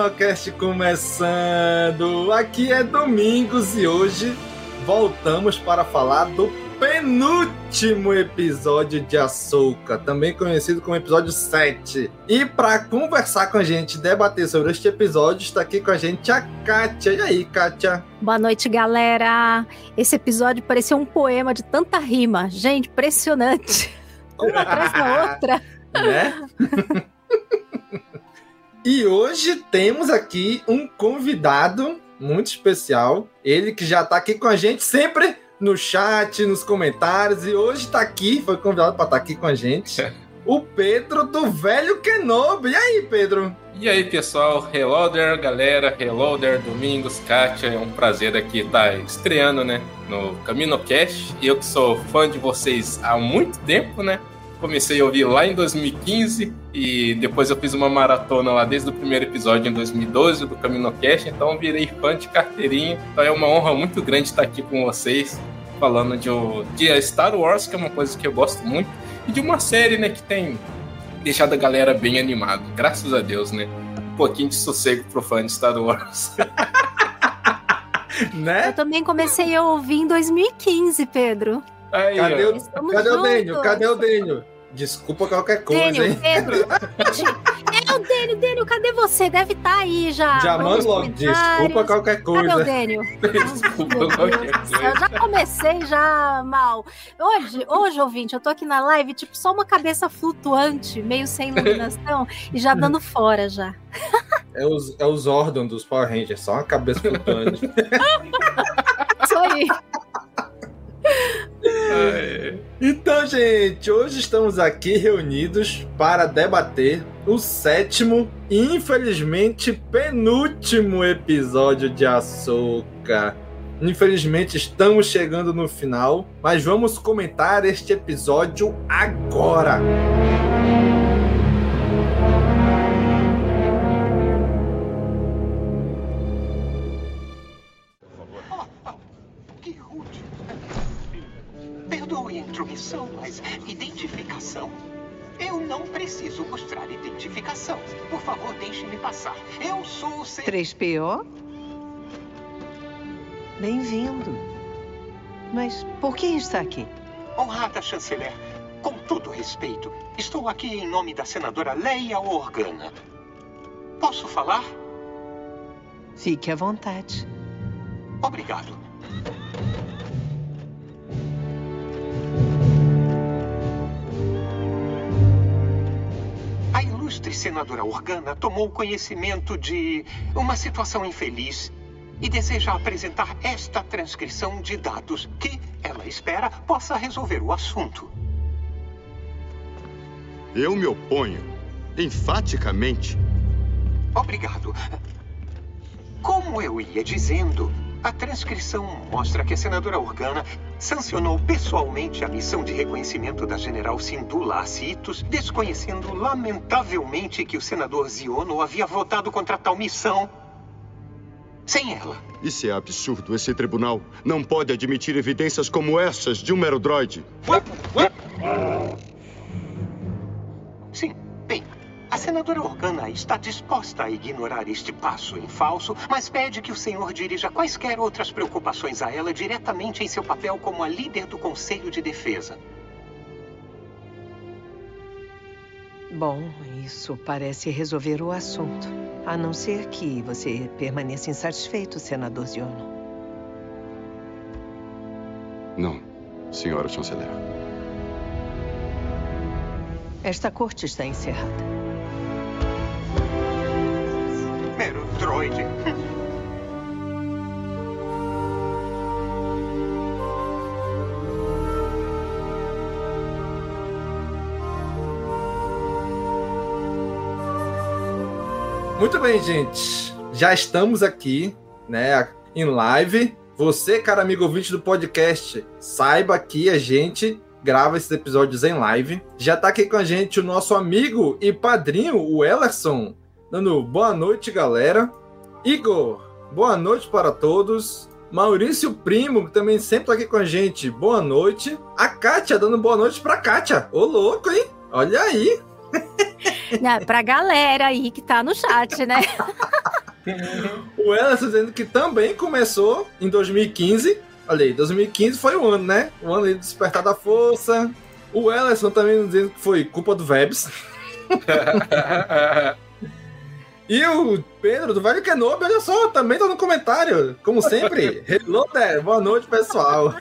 CaminoCast começando. Aqui é Domingos e hoje voltamos para falar do penúltimo episódio de Açouca, também conhecido como episódio 7. E para conversar com a gente, debater sobre este episódio, está aqui com a gente a Kátia. E aí, Kátia? Boa noite, galera. Esse episódio parecia um poema de tanta rima. Gente, impressionante. Uma atrás da outra. né? e hoje temos aqui um convidado muito especial. Ele que já tá aqui com a gente sempre no chat, nos comentários. E hoje tá aqui, foi convidado para estar aqui com a gente. O Pedro do Velho Kenobi. E aí, Pedro? E aí, pessoal, Reloader, galera, Reloader, Domingos, Kátia, é um prazer aqui estar estreando, né, no CaminoCast. Eu que sou fã de vocês há muito tempo, né, comecei a ouvir lá em 2015 e depois eu fiz uma maratona lá desde o primeiro episódio em 2012 do CaminoCast, então virei fã de carteirinha. Então é uma honra muito grande estar aqui com vocês, falando de, de Star Wars, que é uma coisa que eu gosto muito, e de uma série, né, que tem deixado a galera bem animada. Graças a Deus, né? Um pouquinho de sossego pro fã de Star Wars. né? Eu também comecei a ouvir em 2015, Pedro. Aí, cadê o, cadê o? Cadê o Dênio? Desculpa qualquer coisa, Dênio, hein? Pedro. é o Dênio, Dênio, cadê você? Deve estar aí já. Já manda logo, desculpa qualquer coisa. Cadê o Dênio? desculpa qualquer coisa. Eu já comecei já mal. Hoje, hoje, ouvinte, eu tô aqui na live, tipo, só uma cabeça flutuante, meio sem iluminação, e já dando fora já. É os, é os órgãos dos Power Rangers, só uma cabeça flutuante. Isso aí. Então, gente, hoje estamos aqui reunidos para debater o sétimo e, infelizmente, penúltimo episódio de Açúcar. Infelizmente, estamos chegando no final, mas vamos comentar este episódio agora. Que preciso mostrar identificação. Por favor, deixe-me passar. Eu sou o C... 3PO? Bem-vindo. Mas por que está aqui? Honrada chanceler, com todo respeito, estou aqui em nome da senadora Leia Organa. Posso falar? Fique à vontade. Obrigado. A ilustre senadora Organa tomou conhecimento de uma situação infeliz e deseja apresentar esta transcrição de dados que ela espera possa resolver o assunto. Eu me oponho, enfaticamente. Obrigado. Como eu ia dizendo, A transcrição mostra que a senadora Organa sancionou pessoalmente a missão de reconhecimento da general Sindula Acitos, desconhecendo lamentavelmente que o senador Ziono havia votado contra tal missão sem ela. Isso é absurdo. Esse tribunal não pode admitir evidências como essas de um mero droide. Sim, a senadora Organa está disposta a ignorar este passo em falso, mas pede que o senhor dirija quaisquer outras preocupações a ela diretamente em seu papel como a líder do Conselho de Defesa. Bom, isso parece resolver o assunto. A não ser que você permaneça insatisfeito, senador Ziono. Não, senhora chanceler. Esta corte está encerrada. Muito bem, gente. Já estamos aqui, né, em live. Você, cara amigo ouvinte do podcast, saiba que a gente grava esses episódios em live. Já tá aqui com a gente o nosso amigo e padrinho, o Ellerson, dando boa noite, galera. Igor, boa noite para todos. Maurício Primo, que também sempre tá aqui com a gente, boa noite. A Kátia, dando boa noite pra Kátia. Ô, louco, hein? Olha aí. Não, pra galera aí que tá no chat, né? o Ellerson dizendo que também começou em 2015. Olha aí, 2015 foi o ano, né? O ano aí do Despertar da Força. O Ellerson também dizendo que foi culpa do Vebs. e o Pedro do Velho Kenobi, olha só, também tá no comentário. Como sempre. Hello there, boa noite, pessoal.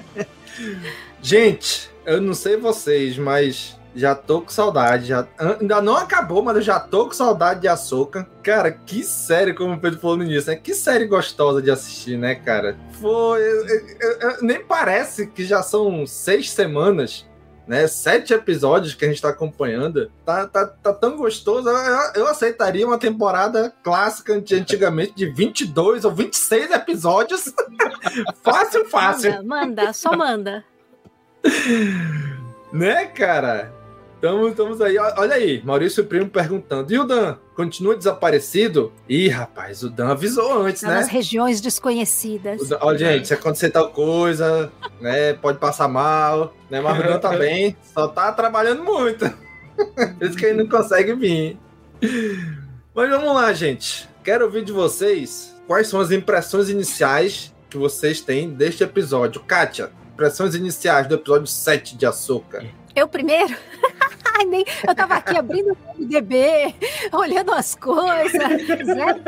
Gente, eu não sei vocês, mas já tô com saudade. Já, ainda não acabou, mas eu já tô com saudade de Açúcar. Cara, que série, como o Pedro falou no início, né? Que série gostosa de assistir, né, cara? Foi. Eu, eu, eu, nem parece que já são seis semanas, né? Sete episódios que a gente tá acompanhando. Tá, tá, tá tão gostoso. Eu, aceitaria uma temporada clássica de antigamente de 22 ou 26 episódios. fácil, fácil. Manda, manda, só manda. né, cara? Estamos, estamos aí. Olha aí, Maurício Primo perguntando. E o Dan? Continua desaparecido? Ih, rapaz, o Dan avisou antes, tá né? Nas regiões desconhecidas. Dan, olha, gente, se acontecer tal coisa, né? Pode passar mal, né? Mas o Dan tá bem, só tá trabalhando muito. Por isso que ele não consegue vir. Mas vamos lá, gente. Quero ouvir de vocês quais são as impressões iniciais que vocês têm deste episódio. Kátia, impressões iniciais do episódio 7 de Açúcar. Eu primeiro? Nem, eu tava aqui abrindo o MDB, olhando as coisas, zero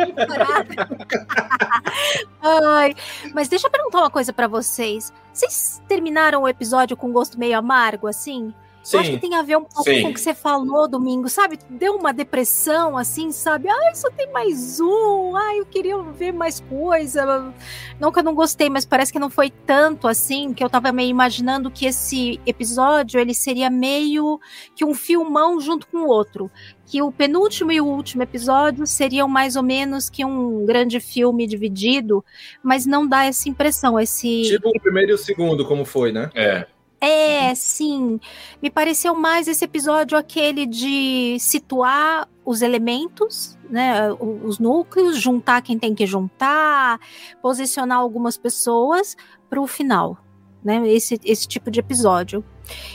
Ai, mas deixa eu perguntar uma coisa para vocês. Vocês terminaram o episódio com gosto meio amargo, assim? Sim, eu acho que tem a ver um pouco sim. com o que você falou domingo, sabe? Deu uma depressão, assim, sabe? Ai, só tem mais um. Ai, eu queria ver mais coisa. Não que eu não gostei, mas parece que não foi tanto assim, que eu tava meio imaginando que esse episódio, ele seria meio que um filmão junto com o outro. Que o penúltimo e o último episódio seriam mais ou menos que um grande filme dividido, mas não dá essa impressão, esse... Tipo o primeiro e o segundo, como foi, né? É. É, sim. Me pareceu mais esse episódio aquele de situar os elementos, né, os núcleos, juntar quem tem que juntar, posicionar algumas pessoas para o final, né? Esse, esse tipo de episódio.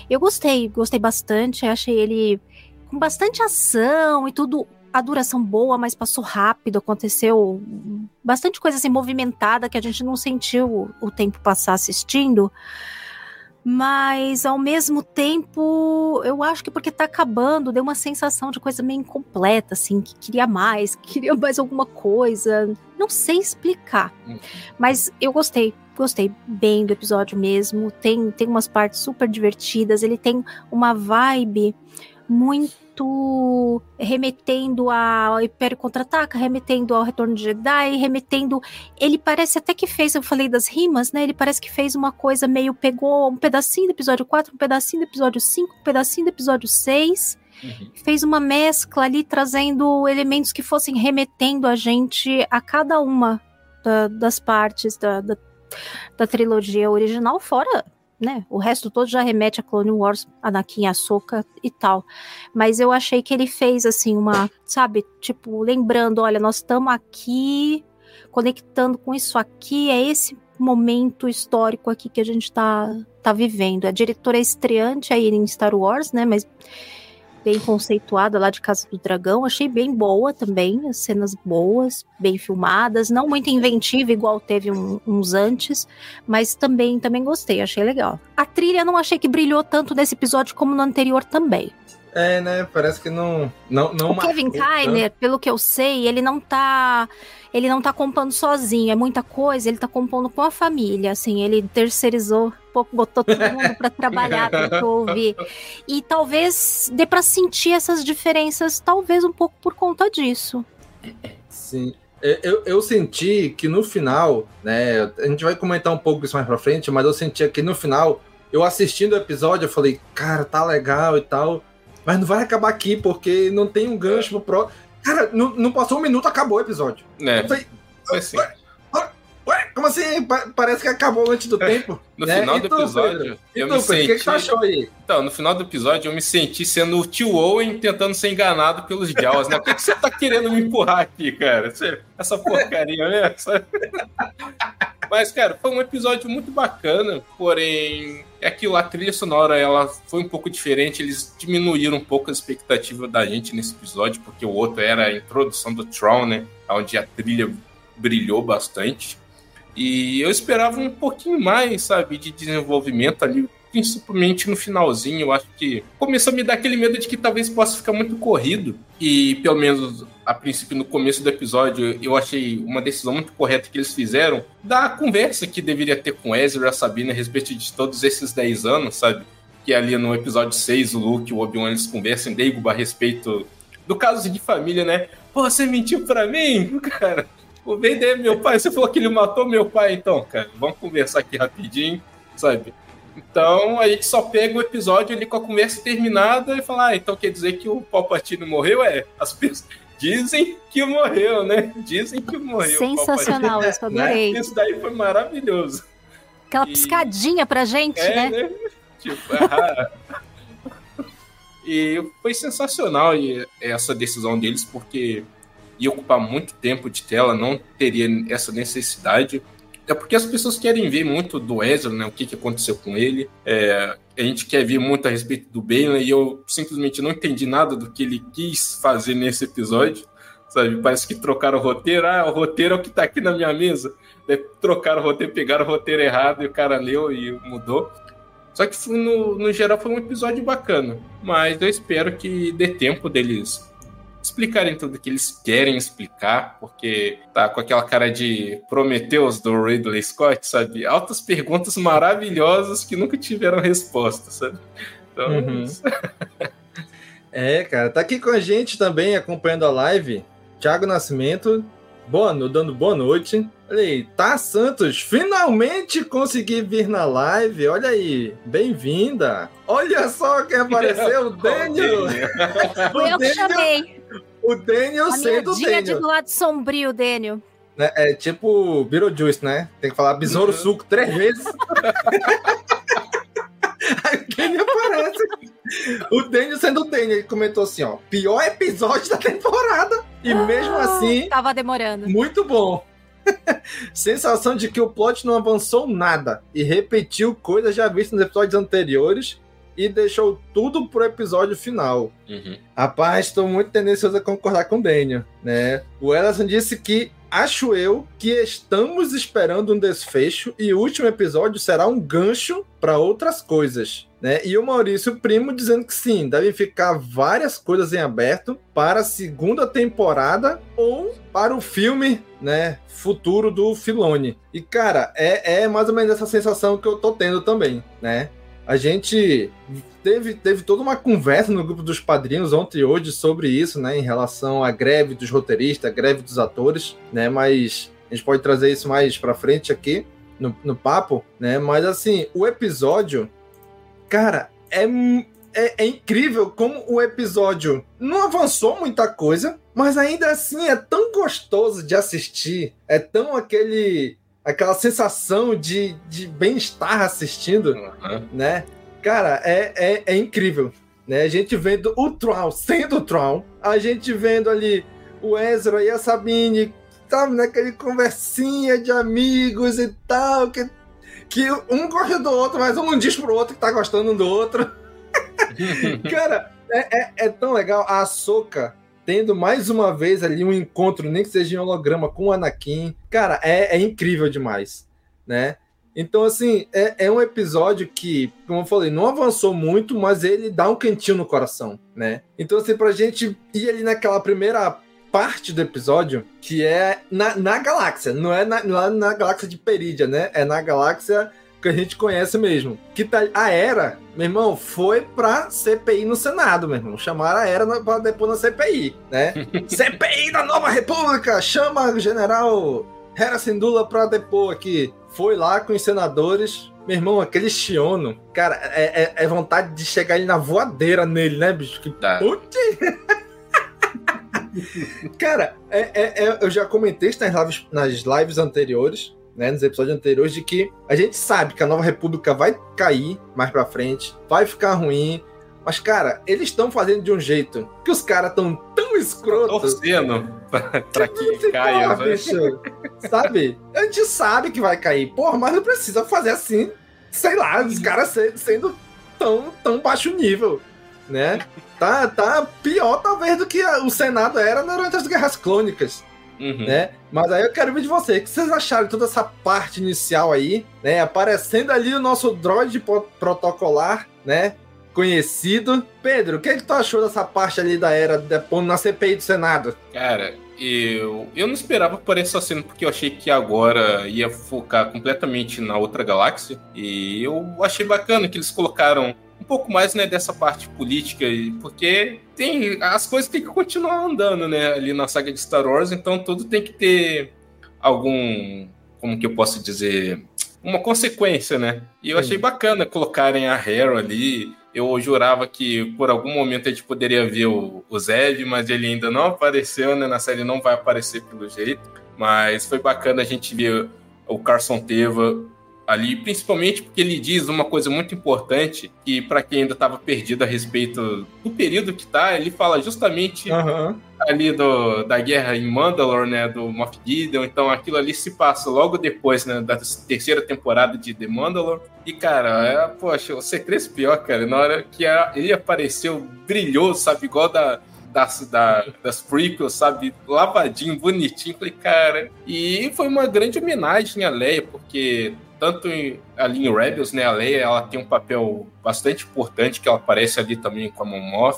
Eu gostei, gostei bastante, achei ele com bastante ação e tudo a duração boa, mas passou rápido, aconteceu bastante coisa assim movimentada que a gente não sentiu o tempo passar assistindo mas ao mesmo tempo, eu acho que porque tá acabando, deu uma sensação de coisa meio incompleta, assim, que queria mais, que queria mais alguma coisa. Não sei explicar. Uhum. Mas eu gostei, gostei bem do episódio mesmo. Tem, tem umas partes super divertidas, ele tem uma vibe muito remetendo ao Império Contra-Ataca, remetendo ao Retorno de Jedi, remetendo. Ele parece até que fez, eu falei das rimas, né? Ele parece que fez uma coisa meio. pegou um pedacinho do episódio 4, um pedacinho do episódio 5, um pedacinho do episódio 6. Uhum. Fez uma mescla ali, trazendo elementos que fossem remetendo a gente a cada uma da, das partes da, da, da, trilogia original, fora, né? O resto todo já remete a Clone Wars, Anakin, Ahsoka e tal. Mas eu achei que ele fez, assim, uma, sabe? Tipo, lembrando, olha, nós estamos aqui conectando com isso aqui, é esse momento histórico aqui que a gente tá, tá vivendo. A diretora é estreante aí em Star Wars, né? Mas bem conceituada lá de Casa do Dragão. Achei bem boa também, as cenas boas, bem filmadas, não muito inventiva igual teve um, uns antes, mas também também gostei, achei legal. A trilha não achei que brilhou tanto nesse episódio como no anterior também. É, né? Parece que não. não, não o Kevin Kiner, pelo que eu sei, ele não tá. Ele não tá compondo sozinho, é muita coisa, ele tá compondo com a família, assim, ele terceirizou, botou todo mundo para trabalhar, tentou ouvir. E talvez dê para sentir essas diferenças, talvez um pouco por conta disso. Sim. Eu, eu senti que no final, né? A gente vai comentar um pouco isso mais pra frente, mas eu senti que no final, eu assistindo o episódio, eu falei, cara, tá legal e tal mas não vai acabar aqui, porque não tem um gancho pro próximo. Cara, não, não, passou um minuto, acabou o episódio. É. Foi, assim. Como assim? parece que acabou antes do tempo. No né? final do então, episódio, Pedro? eu então, me senti... O que, que você achou aí? Então, no final do episódio, eu me senti sendo o tio Owen tentando ser enganado pelos Jaws, né? O que, que você tá querendo me empurrar aqui, cara? Essa porcaria, né? Mas, cara, foi um episódio muito bacana, porém, é aquilo, a trilha sonora, ela foi um pouco diferente, eles diminuíram um pouco a expectativa da gente nesse episódio, porque o outro era a introdução do Tron, né? Onde a trilha brilhou bastante. E eu esperava um pouquinho mais, sabe, de desenvolvimento ali, principalmente no finalzinho. Eu acho que começou a me dar aquele medo de que talvez possa ficar muito corrido. E pelo menos a princípio no começo do episódio eu achei uma decisão muito correta que eles fizeram da conversa que deveria ter com Ezra e a Sabina a respeito de todos esses 10 anos, sabe? Que ali no episódio 6 o Luke e o Obi-Wan eles conversam em Dagobah a respeito do caso de família, né? Pô, você mentiu pra mim, cara. O Vader é meu pai. Você falou que ele matou meu pai, então, cara. Vamos conversar aqui rapidinho, sabe? Então a gente só pega o episódio ali com a conversa terminada e fala: ah, então quer dizer que o Palpatine morreu? É, as pessoas dizem que morreu, né? Dizem que morreu. Sensacional, isso adorei. Isso daí foi maravilhoso. Aquela e... piscadinha pra gente, é, né? né? Tipo, ah, E foi sensacional essa decisão deles, porque ia ocupar muito tempo de tela, não teria essa necessidade. É porque as pessoas querem ver muito do Ezra, né? O que, que aconteceu com ele. É, a gente quer ver muito a respeito do Bailey e eu simplesmente não entendi nada do que ele quis fazer nesse episódio. Sabe? Parece que trocaram o roteiro. Ah, o roteiro é o que tá aqui na minha mesa. trocaram o roteiro, pegaram o roteiro errado e o cara leu e mudou. Só que no, no geral foi um episódio bacana. Mas eu espero que dê tempo deles explicarem tudo que eles querem explicar, porque tá com aquela cara de Prometheus do Ridley Scott, sabe? Altas perguntas maravilhosas que nunca tiveram resposta, sabe? Então. Uhum. é, cara, tá aqui com a gente também acompanhando a live. Thiago Nascimento, boa, dando boa noite. Olha aí, tá Santos, finalmente consegui vir na live. Olha aí, bem-vinda. Olha só quem apareceu, o Daniel. Foi eu que chamei. O Daniel a sendo o Daniel. de do lado sombrio, Daniel. É, é tipo Beetlejuice, né? Tem que falar besouro uhum. suco três vezes. Aí o Daniel aparece. O Daniel sendo o Daniel, ele comentou assim, ó, pior episódio da temporada. E ah, mesmo assim... Tava demorando. Muito bom. Sensação de que o plot não avançou nada e repetiu coisas já vistas nos episódios anteriores e deixou tudo pro episódio final. Uhum. Rapaz, estou muito tendencioso a concordar com o Daniel, né? O Ellison disse que acho eu que estamos esperando um desfecho e o último episódio será um gancho para outras coisas. Né? E o Maurício Primo dizendo que sim, devem ficar várias coisas em aberto para a segunda temporada ou para o filme, né, futuro do Filone. E cara, é, é mais ou menos essa sensação que eu tô tendo também, né? A gente teve, teve toda uma conversa no grupo dos padrinhos ontem e hoje sobre isso, né, em relação à greve dos roteiristas, greve dos atores, né, mas a gente pode trazer isso mais para frente aqui no, no papo, né, mas assim, o episódio, cara, é é, é, incrível como o episódio não avançou muita coisa, mas ainda assim é tão gostoso de assistir, é tão aquele aquela sensação de, de bem-estar assistindo, uhum. né? Cara, é, é, é incrível. Né? A gente vendo o Tron sendo o Tron, a gente vendo ali o Ezra e a Sabine, sabe, naquele conversinha de amigos e tal, que, que um gosta do outro, mas um diz pro outro que tá gostando do outro. Cara, é, é, é, tão legal. A Soca tendo mais uma vez ali um encontro, nem que seja em holograma, com o Anakin. Cara, é, é incrível demais, né? Então, assim, é, é, um episódio que, como eu falei, não avançou muito, mas ele dá um cantinho no coração, né? Então, assim, pra gente ir ali naquela primeira parte do episódio, que é na, na galáxia, não é na, é na galáxia de Perídia, né? É na galáxia que a gente conhece mesmo. Que tá, a Era, meu irmão, foi pra CPI no Senado, meu irmão. Chamaram a Era pra depois na CPI, né? CPI da Nova República! Chama o general Hera Sindula pra depor aqui. Foi lá com os senadores. Meu irmão, aquele Xiono, cara, é, é, é vontade de chegar ali na voadeira nele, né, bicho? Que tá. cara, é, é, é, eu já comentei isso nas lives, nas lives anteriores né, nos episódios anteriores, de que a gente sabe que a Nova República vai cair mais pra frente, vai ficar ruim. Mas, cara, eles estão fazendo de um jeito que os caras estão tão escrotos. Torcendo pra, pra que, que caia, né? Sabe? A gente sabe que vai cair. Porra, mas não precisa fazer assim, sei lá, os caras sendo tão, tão baixo nível, né? Tá, tá pior, talvez, do que o Senado era durante as Guerras Clônicas. Uhum. Né? Mas aí eu quero ver de você. O que vocês acharam de toda essa parte inicial aí, né? Aparecendo ali o nosso droid protocolar, né? Conhecido. Pedro, o que, é que tu achou dessa parte ali da era depois na CPI do Senado? Cara, eu, eu não esperava por essa cena, porque eu achei que agora ia focar completamente na outra galáxia. E eu achei bacana que eles colocaram um pouco mais né, dessa parte política, porque tem as coisas que continuar andando né, ali na saga de Star Wars, então tudo tem que ter algum, como que eu posso dizer, uma consequência, né? E eu Sim. achei bacana colocarem a Hera ali. Eu jurava que por algum momento a gente poderia ver o, o Zev, mas ele ainda não apareceu, né? Na série não vai aparecer pelo jeito. Mas foi bacana a gente ver o Carson Teva ali, principalmente porque ele diz uma coisa muito importante que para quem ainda estava perdido a respeito do período que tá, ele fala justamente uhum. ali do, da guerra em Mandalore, né, do Moff Gideon, então aquilo ali se passa logo depois, né, da terceira temporada de The Mandalore. E cara, é, poxa, o segredo pior, cara, na hora que ele apareceu, brilhou, sabe, igual da das, da, das prequels, sabe? Lavadinho, bonitinho. Falei, cara. E foi uma grande homenagem à Leia, porque tanto em, ali em Rebels, né, a Leia, ela tem um papel bastante importante, que ela aparece ali também com a Mon.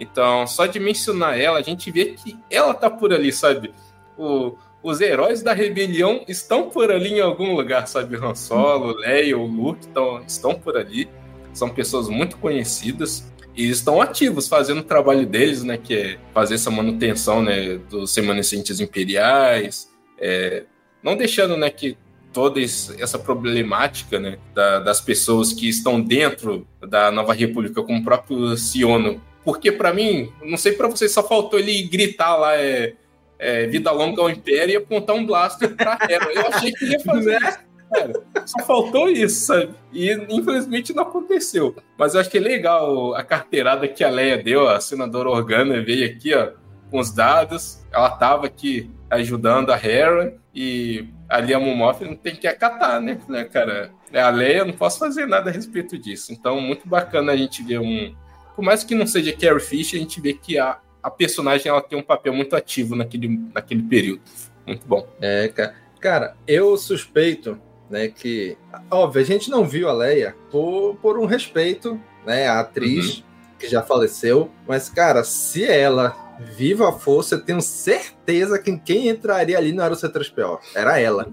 Então, só de mencionar ela, a gente vê que ela tá por ali, sabe? O, os heróis da rebelião estão por ali em algum lugar, sabe? Han Solo, Leia, o Luke estão, estão por ali. São pessoas muito conhecidas e estão ativos fazendo o trabalho deles, né? Que é fazer essa manutenção, né? Dos remanescentes imperiais, é, não deixando, né? Que toda essa problemática né, da, das pessoas que estão dentro da Nova República, como o próprio Siono. Porque, para mim, não sei para vocês, só faltou ele gritar lá, é, é, vida longa ao Império e apontar um blaster pra Hera. Eu achei que ia fazer né? isso. Cara, só faltou isso, sabe? E infelizmente não aconteceu. Mas eu acho que é legal a carteirada que a Leia deu, a senadora Organa veio aqui, ó, com os dados. Ela tava aqui ajudando a Hera e ali a Momoff não tem que acatar, né, né, cara? É a Leia, eu não posso fazer nada a respeito disso. Então, muito bacana a gente ver um. Por mais que não seja Carrie Fisher, a gente vê que a, a personagem ela tem um papel muito ativo naquele, naquele período. Muito bom. É, cara. Cara, eu suspeito, né, que. Óbvio, a gente não viu a Leia por, por um respeito, né, a atriz uhum. que já faleceu. Mas, cara, se ela viva a força, eu tenho certeza que quem entraria ali não era o C3PO, era ela,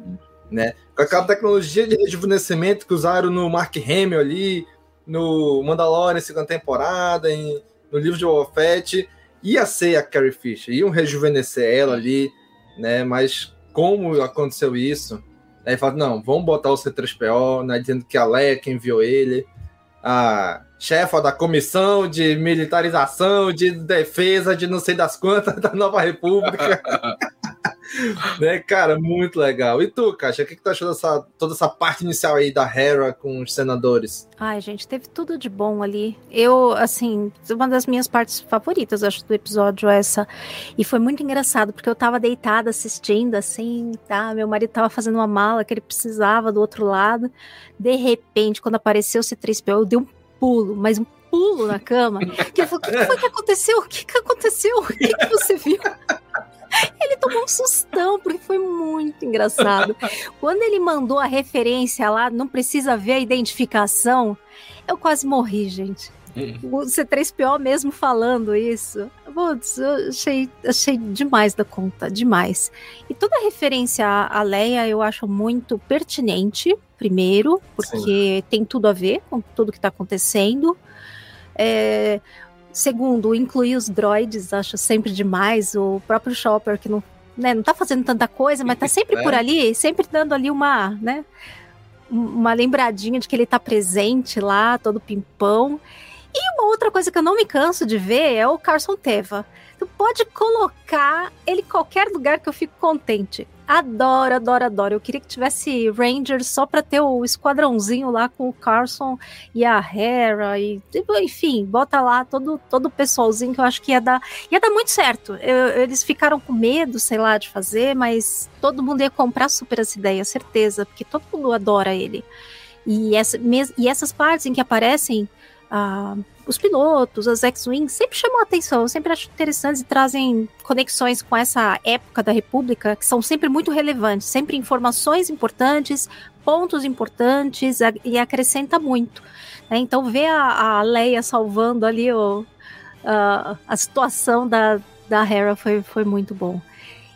né? Com aquela tecnologia de rejuvenescimento que usaram no Mark Hamill ali, no Mandalorian segunda temporada, em, no livro de Boba Fett, ia ser a Carrie Fisher, iam rejuvenescer ela ali, né? Mas como aconteceu isso? Aí fala, não, vamos botar o C3PO, né, dizendo que a Leia que enviou ele. A, chefa da comissão de militarização, de defesa, de não sei das quantas da Nova República. né, cara, muito legal. E tu, Caixa, o que, que tu achou dessa toda essa parte inicial aí da Hera com os senadores? Ai, gente, teve tudo de bom ali. Eu, assim, uma das minhas partes favoritas, acho, do episódio é essa. E foi muito engraçado, porque eu tava deitada assistindo, assim, tá? Meu marido tava fazendo uma mala que ele precisava do outro lado. De repente, quando apareceu o C3PO, eu dei um pulo, mas um pulo na cama. Que ele falou: o que, foi que aconteceu? O que, que aconteceu? O que, que você viu? Ele tomou um sustão, porque foi muito engraçado. Quando ele mandou a referência lá, não precisa ver a identificação, eu quase morri, gente. O C3PO mesmo falando isso. Putz, eu achei, achei demais da conta, demais. E toda a referência à Leia eu acho muito pertinente, primeiro, porque Sim. tem tudo a ver com tudo que está acontecendo. É, segundo, incluir os droids, acho sempre demais. O próprio Chopper, que não, né, não tá fazendo tanta coisa, mas tá sempre por ali, sempre dando ali uma, né? Uma lembradinha de que ele tá presente lá, todo pimpão. E uma outra coisa que eu não me canso de ver é o Carson Teva. Tu pode colocar ele em qualquer lugar que eu fico contente. Adoro, adoro, adoro. Eu queria que tivesse Rangers só pra ter o esquadrãozinho lá com o Carson e a Hera e enfim, bota lá todo todo o pessoalzinho que eu acho que ia dar ia dar muito certo. Eu, eles ficaram com medo, sei lá, de fazer, mas todo mundo ia comprar super essa ideia, certeza, porque todo mundo adora ele. E, essa, e essas partes em que aparecem ah, os pilotos, as X-Wing, sempre chamam a atenção, eu sempre acho interessantes e trazem conexões com essa época da República, que são sempre muito relevantes, sempre informações importantes, pontos importantes, e acrescenta muito. Né? Então, ver a, a Leia salvando ali o, a, a situação da, da Hera foi, foi muito bom.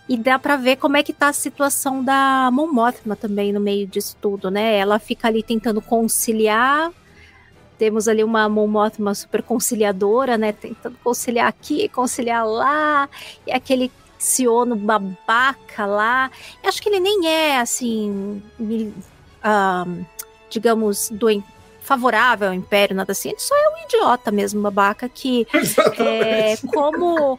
E dá para ver como é que tá a situação da Mon Mothma também no meio disso tudo, né? Ela fica ali tentando conciliar temos ali uma Mon Mothma super conciliadora, né? Tentando conciliar aqui, conciliar lá, e aquele Siono babaca lá. Eu acho que ele nem é assim, uh, digamos, do favorável ao Império, nada assim. Ele só é um idiota mesmo, babaca, que é, como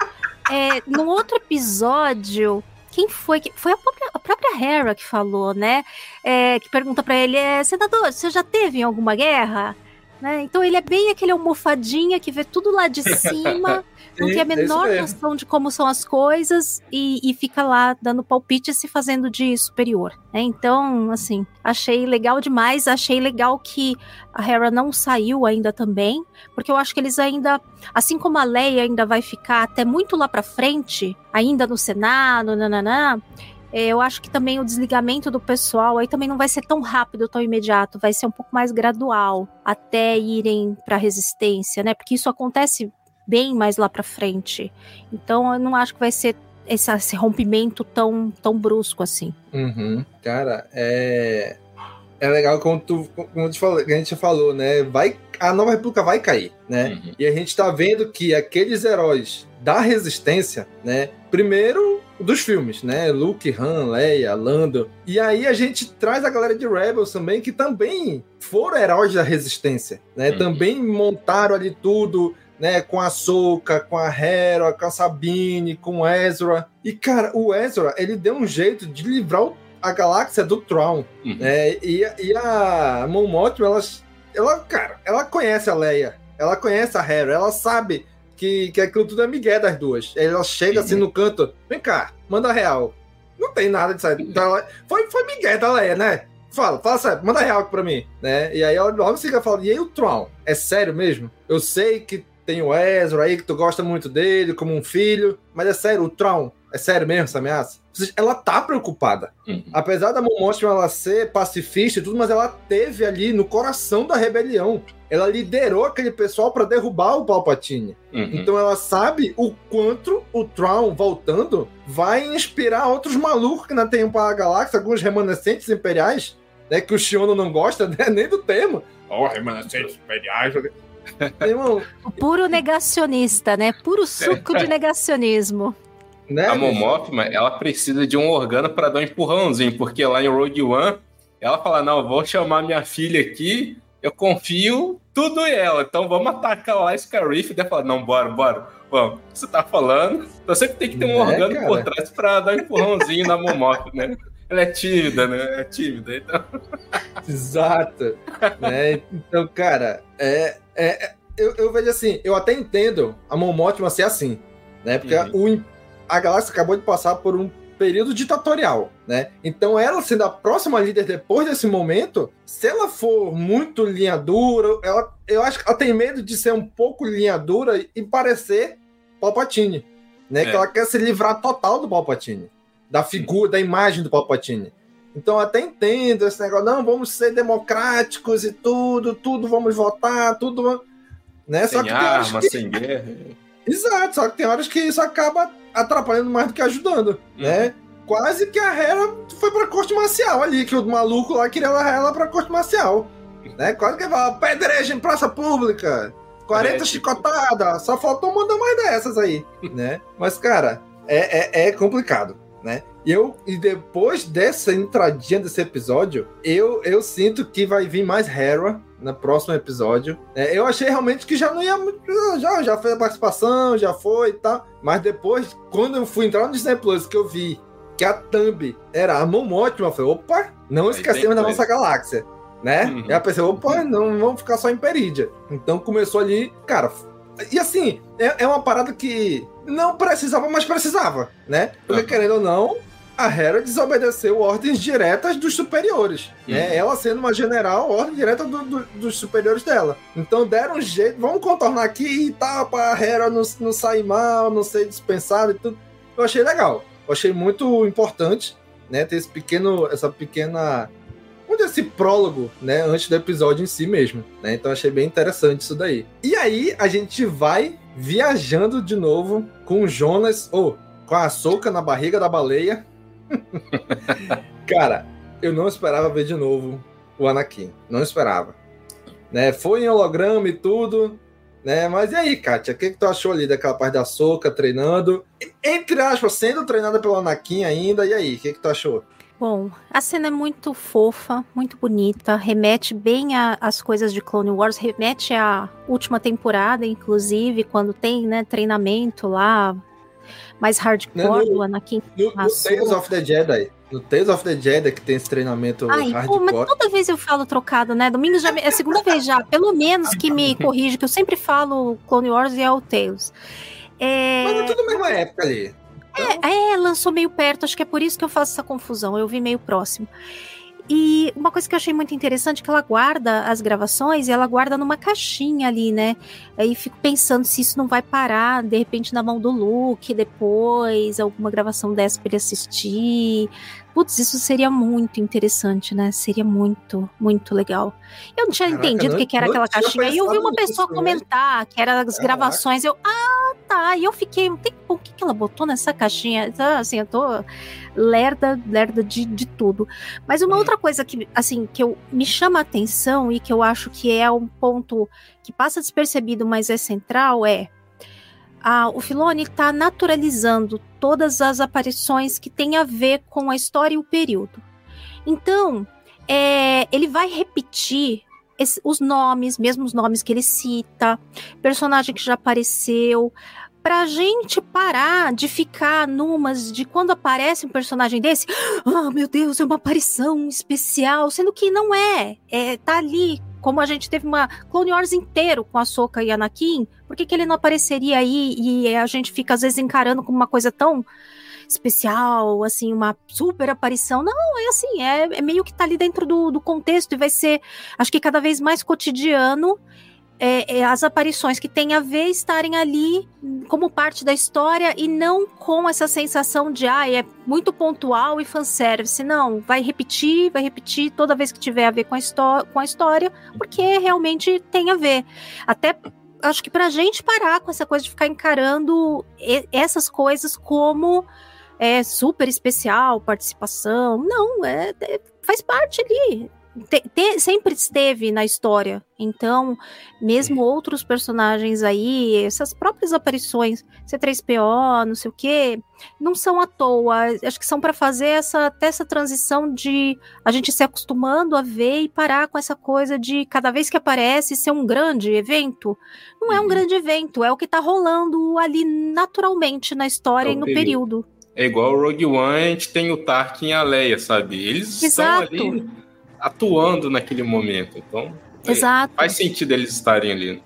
é, no outro episódio quem foi que foi a própria, a própria Hera que falou, né? É, que pergunta para ele, é, senador, você já teve em alguma guerra? Né? Então ele é bem aquele almofadinha que vê tudo lá de cima, não tem a menor noção de como são as coisas e, e, fica lá dando palpite se fazendo de superior. Né? Então, assim, achei legal demais. Achei legal que a Hera não saiu ainda também, porque eu acho que eles ainda, assim como a Leia ainda vai ficar até muito lá para frente, ainda no Senado, nananã, é, eu acho que também o desligamento do pessoal aí também não vai ser tão rápido, tão imediato, vai ser um pouco mais gradual até irem para a resistência, né? Porque isso acontece bem mais lá para frente. Então eu não acho que vai ser esse, esse rompimento tão, tão brusco assim. Uhum. Cara, é é legal como, tu, como tu falou, a gente falou, né? Vai, a nova república vai cair, né? Uhum. E a gente tá vendo que aqueles heróis da resistência, né? Primeiro dos filmes, né? Luke, Han, Leia, Lando. E aí a gente traz a galera de Rebels também, que também foram heróis da resistência, né? Uhum. Também montaram ali tudo, né? Com a Soka, com a Hera, com a Sabine, com o Ezra. E, cara, o Ezra, ele deu um jeito de livrar a galáxia do Tron, uhum. né? E, e a Mon Mothma, ela, ela, cara, ela conhece a Leia, ela conhece a Hera, ela sabe que, que aquilo tudo é migué das duas. Ela chega assim no canto, vem cá, manda real. Não tem nada disso aí. Então, foi, foi migué da Leia, né? Fala, fala sério, manda real aqui pra mim, né? E aí ela logo fica falando, e aí o Tron? É sério mesmo? Eu sei que tem o Ezra aí, que tu gosta muito dele, como um filho, mas é sério, o Tron, é sério mesmo essa ameaça? Ela tá preocupada. Uhum. Apesar da Mon ela ser pacifista e tudo, mas ela teve ali no coração da rebelião ela liderou aquele pessoal para derrubar o Palpatine. Uhum. Então ela sabe o quanto o Tron voltando vai inspirar outros malucos que não tem para a galáxia, alguns remanescentes imperiais, né, que o Shiono não gosta né, nem do termo. Oh, remanescentes imperiais. Irmão, o puro negacionista, né? Puro suco de negacionismo. Né, a Momófima, ela precisa de um organo para dar um empurrãozinho, porque lá em Rogue One, ela fala: Não, vou chamar minha filha aqui, eu confio tudo ela. Então vamos atacar lá Scarif. Daí fala, não, bora, bora. Vamos. O que você tá falando? Então sempre tem que ter um É, organo cara. por trás pra dar um empurrãozinho na Momoki, né? Ela é tímida, né? É tímida. Então... Exato. né? Então, cara, é, é, eu, eu vejo assim, eu até entendo a Momotima ser assim, né? Porque o, im- a galáxia acabou de passar por um período ditatorial, né? Então, ela sendo a próxima líder depois desse momento, se ela for muito linha dura, ela, eu acho que ela tem medo de ser um pouco linha dura e parecer Palpatine, né? É. Que ela quer se livrar total do Palpatine, da figura, da imagem do Palpatine. Então eu até entendo esse negócio, não, vamos ser democráticos e tudo, tudo vamos votar, tudo. Né? Sem tem horas arma, que- sem guerra. Exato, só que tem horas que isso acaba atrapalhando mais do que ajudando, né? Quase que a Hera foi pra corte marcial ali, que o maluco lá queria levar ela pra corte marcial. Né? Quase que vai pedreja em praça pública, 40 É, tipo- chicotadas, só faltou mandar mais dessas aí, né? Mas, cara, é, é, é complicado, né? E eu, e depois dessa entradinha desse episódio, eu, eu sinto que vai vir mais Hera no próximo episódio. É, eu achei realmente que já não ia. muito- Já, já fez a participação, já foi e tal. Mas depois, quando eu fui entrar no Disney Plus, que eu vi que a Thumb era a Momotima, eu falei, opa, não esquecemos da nossa galáxia. Né? Uhum. E eu pensei, opa, não vamos ficar só em Perídia. Então começou ali, cara. E assim, é, é uma parada que não precisava, mas precisava, né? Porque querendo ou não, a Hera desobedeceu ordens diretas dos superiores. Né? Uhum. Ela sendo uma general, ordem direta do- do- dos superiores dela. Então deram um jeito, vamos contornar aqui e tal, pra Hera não, não sair mal, não ser dispensada e tudo. Eu achei legal. Eu achei muito importante, né? Ter esse pequeno, essa pequena. Dizer, esse prólogo, né? Antes do episódio em si mesmo. Né? Então achei bem interessante isso daí. E aí a gente vai viajando de novo com o Jonas, ou com a Soca na barriga da baleia. Cara, eu não esperava ver de novo o Anakin. Não esperava. Né? Foi em holograma e tudo. Né? Mas e aí, Kátia? O que, que tu achou ali daquela parte da Soca treinando? Entre aspas, sendo treinada pelo Anakin ainda. E aí, o que, que tu achou? Bom, a cena é muito fofa, muito bonita, remete bem às coisas de Clone Wars, remete à última temporada, inclusive, quando tem, né, treinamento lá, mais hardcore Não, no- do Anakin. No, a no Tales of the Jedi. No Tales of the Jedi que tem esse treinamento Ai, pô, mas hardcore. toda vez eu falo trocado, né? Domingo já é a segunda vez já. Pelo menos que me corrige, que eu sempre falo Clone Wars e é o Tales. É... Mas é tudo na mesma época ali. É, é, lançou meio perto, acho que é por isso que eu faço essa confusão. Eu vi meio próximo. E uma coisa que eu achei muito interessante é que ela guarda as gravações e ela guarda numa caixinha ali, né? Aí fico pensando se isso não vai parar, de repente, na mão do Luke depois, alguma gravação dessa pra ele assistir. Putz, isso seria muito interessante, né? Seria muito, muito legal. Eu não tinha Caraca, entendido o que, que era aquela caixinha. E eu vi uma pessoa nisso, né? comentar que era as Caraca. gravações. Eu, ah, tá. E eu fiquei, um tempo, o que, que ela botou nessa caixinha? Então, assim, eu tô lerda, lerda de, de tudo. Mas uma outra coisa que, assim, que eu, me chama a atenção e que eu acho que é um ponto que passa despercebido, mas é central, é ah, o Filoni está naturalizando todas as aparições que têm a ver com a história e o período. Então, é, ele vai repetir esse- os nomes, mesmo os nomes que ele cita, personagem que já apareceu, pra gente parar de ficar numas de quando aparece um personagem desse, ah, meu Deus, é uma aparição especial, sendo que não é, é tá ali, como a gente teve uma Clone Wars inteiro com a Soka e Anakin, por que, que ele não apareceria aí e a gente fica às vezes encarando como uma coisa tão especial, assim, uma super aparição. Não, é assim, é, é meio que tá ali dentro do, do contexto e vai ser, acho que cada vez mais cotidiano. É, é, as aparições que têm a ver estarem ali como parte da história e não com essa sensação de ah, é muito pontual e fanservice. Não, vai repetir, vai repetir toda vez que tiver a ver com a, com a história, porque realmente tem a ver. Até acho que pra gente parar com essa coisa de ficar encarando essas coisas como é, super especial, participação. Não, é, é- faz parte ali. Te, te, sempre esteve na história. Então, mesmo outros personagens aí, essas próprias aparições, C3PO, não sei o quê, não são à toa. Acho que são para fazer essa, até essa transição de a gente se acostumando a ver e parar com essa coisa de cada vez que aparece ser um grande evento. Não é um uhum. grande evento, é o que tá rolando ali naturalmente na história é e no período. É igual o Rogue One, a gente tem o Tarkin e a Leia, sabe? Eles Exato. estão ali atuando naquele momento. Então, é, Exato. faz sentido eles estarem ali.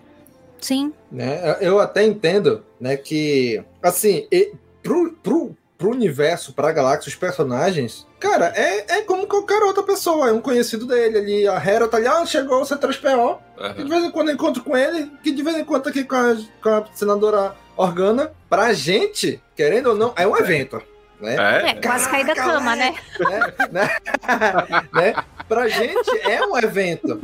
Sim. Né? Eu até entendo né, que, assim, e, pro, pro, pro universo, pra galáxia, os personagens, cara, é, é como qualquer outra pessoa. É um conhecido dele ali. A Hera tá ali, ah, chegou o C3PO. Uhum. De vez em quando eu encontro com ele, que de vez em quando tá aqui com a, com a senadora Organa. Pra gente, querendo ou não, é um evento. Né? É, é quase cair da cama, né? né? né? né? Pra gente é um evento.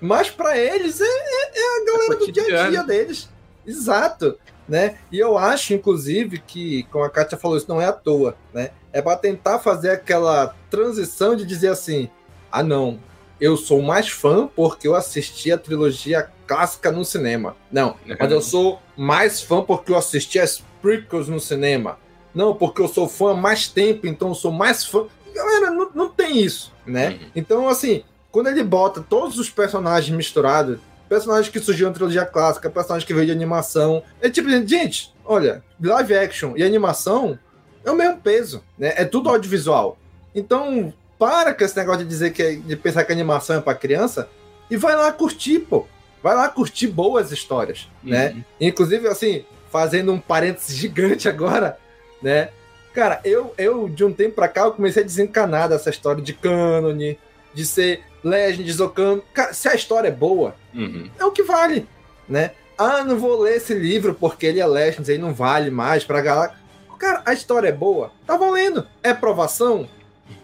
Mas para eles é, é, é, a galera é do dia a dia deles. Exato. Né? E eu acho, inclusive, que, como a Kátia falou, isso não é à toa. Né? É para tentar fazer aquela transição de dizer assim: ah, não, eu sou mais fã porque eu assisti a trilogia clássica no cinema. Não, mas eu sou mais fã porque eu assisti as prequels no cinema. Não, porque eu sou fã há mais tempo, então eu sou mais fã. Galera, não, não tem isso, né? Uhum. Então, assim, quando ele bota todos os personagens misturados, personagens que surgiram na trilogia clássica, personagens que veio de animação, é tipo, gente, olha, live action e animação é o mesmo peso, né? É tudo audiovisual. Então, para com esse negócio de dizer que é, de pensar que a animação é para criança e vai lá curtir, pô. Vai lá curtir boas histórias, né? uhum. né? Inclusive, assim, fazendo um parênteses gigante agora, né? Cara, eu, eu de um tempo pra cá, eu comecei a desencanar dessa história de cânone, de ser Legends ou canon. Cara, se a história é boa, uhum. é o que vale, né? Ah, não vou ler esse livro porque ele é Legends, ele não vale mais pra galera. Cara, a história é boa, tá valendo. É provação?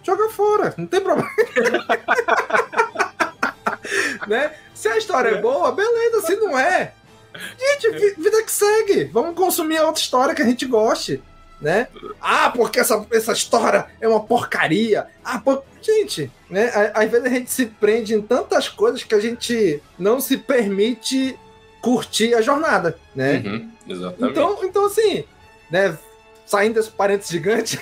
Joga fora, não tem problema. né? Se a história é boa, beleza, se não é. Gente, vida que segue. Vamos consumir a outra história que a gente goste né? Ah, porque essa, essa história é uma porcaria. Ah, por... gente, né? Às vezes a gente se prende em tantas coisas que a gente não se permite curtir a jornada, né? Uhum, exatamente. Então, então assim, né? Saindo desse parênteses gigante,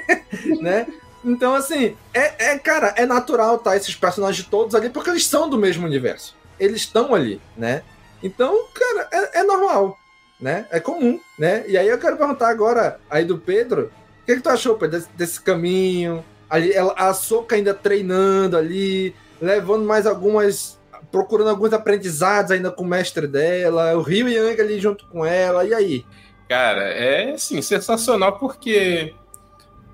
né? Então, assim, é, é, cara, é natural tá esses personagens todos ali, porque eles são do mesmo universo. Eles estão ali, né? Então, cara, é, é normal né? É comum, né? E aí eu quero perguntar agora aí do Pedro, o que, que tu achou, Pedro, desse, desse caminho? Ali, a Soca ainda treinando ali, levando mais algumas. procurando alguns aprendizados ainda com o mestre dela, o Rio Yang ali junto com ela, e aí? Cara, é assim, sensacional porque.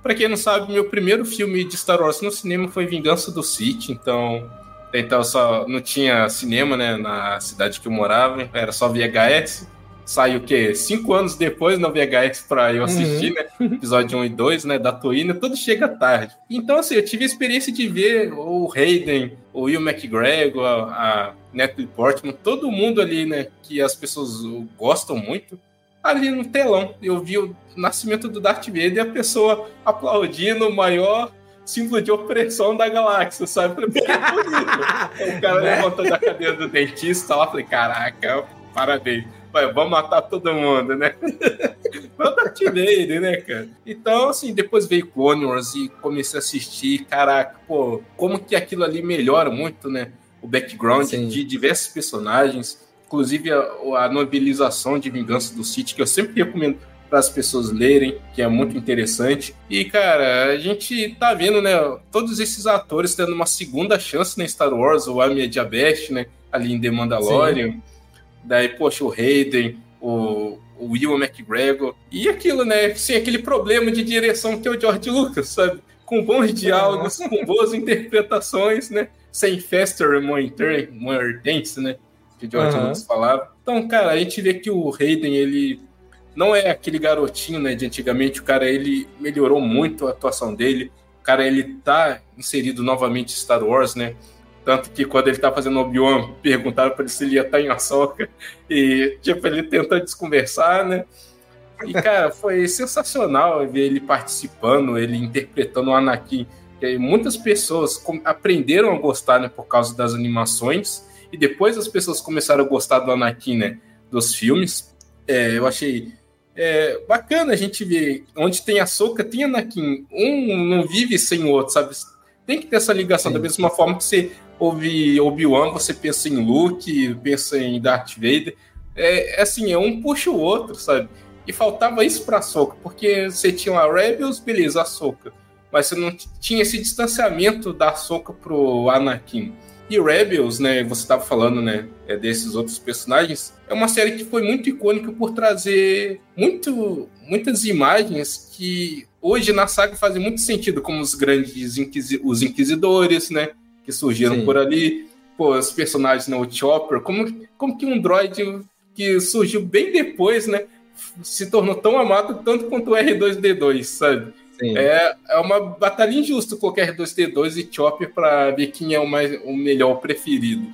Pra quem não sabe, meu primeiro filme de Star Wars no cinema foi Vingança do Sith, então. Então só não tinha cinema, né, na cidade que eu morava, era só VHS saiu o quê? Cinco anos depois na VHS pra eu assistir, uhum. né? Episódio 1 e 2, né? Da Toina, tudo chega tarde. Então, assim, eu tive a experiência de ver o Hayden, o Will McGregor, a, a Natalie Portman, todo mundo ali, né? Que as pessoas gostam muito. Ali no telão, eu vi o nascimento do Darth Vader e a pessoa aplaudindo o maior símbolo de opressão da galáxia, sabe? Falei, que bonito. o cara né? levantando a cadeira do dentista lá, falei, caraca, parabéns vai, vamos matar todo mundo, né? Eu Darth Vader, né, cara? Então, assim, depois veio Clone Wars e comecei a assistir, caraca, pô, como que aquilo ali melhora muito, né? O background Sim. de diversos personagens, inclusive a, a novelização de Vingança do Sith, que eu sempre recomendo para as pessoas lerem, que é muito interessante. E, cara, a gente tá vendo, né, todos esses atores tendo uma segunda chance na Star Wars, o Amy Diabest, né, ali em The Mandalorian. Sim. Daí, poxa, o Hayden, o, o Will McGregor. E aquilo, né? Sem aquele problema de direção que é o George Lucas, sabe? Com bons diálogos, com boas interpretações, né? Sem faster and more, intense, né? Que o George uhum. Lucas falava. Então, cara, a gente vê que o Hayden, ele não é aquele garotinho, né, de antigamente. O cara, ele melhorou muito a atuação dele. O cara, ele tá inserido novamente em Star Wars, né? Tanto que quando ele tá fazendo Obi-Wan, perguntaram para ele se ele ia estar tá em Ahsoka. E, tipo, ele tentando desconversar, né? E, cara, foi sensacional ver ele participando, ele interpretando o Anakin Que muitas pessoas aprenderam a gostar né, por causa das animações, e depois as pessoas começaram a gostar do Anakin, né, dos filmes. É, eu achei é, bacana a gente ver onde tem a Soca, tem Anakin. Um não vive sem o outro, sabe? Tem que ter essa ligação Sim. da mesma forma que você ouve Obi-Wan, você pensa em Luke, pensa em Darth Vader. É, é assim, é um puxa o outro, sabe? E faltava isso pra Soca, porque você tinha a Rebels, beleza, a Soca. Mas você não tinha esse distanciamento da Soca pro Anakin. E Rebels, né, você estava falando, né, é desses outros personagens, é uma série que foi muito icônica por trazer muito, muitas imagens que hoje na saga fazem muito sentido, como os grandes inquisi os inquisidores, né, que surgiram Sim. por ali, pô, os personagens, né, o Chopper, como, como que um droid que surgiu bem depois, né, se tornou tão amado tanto quanto o R2D2, sabe? É, é uma batalha injusta qualquer 2D2 e Chopper para ver quem é o, mais, o melhor preferido.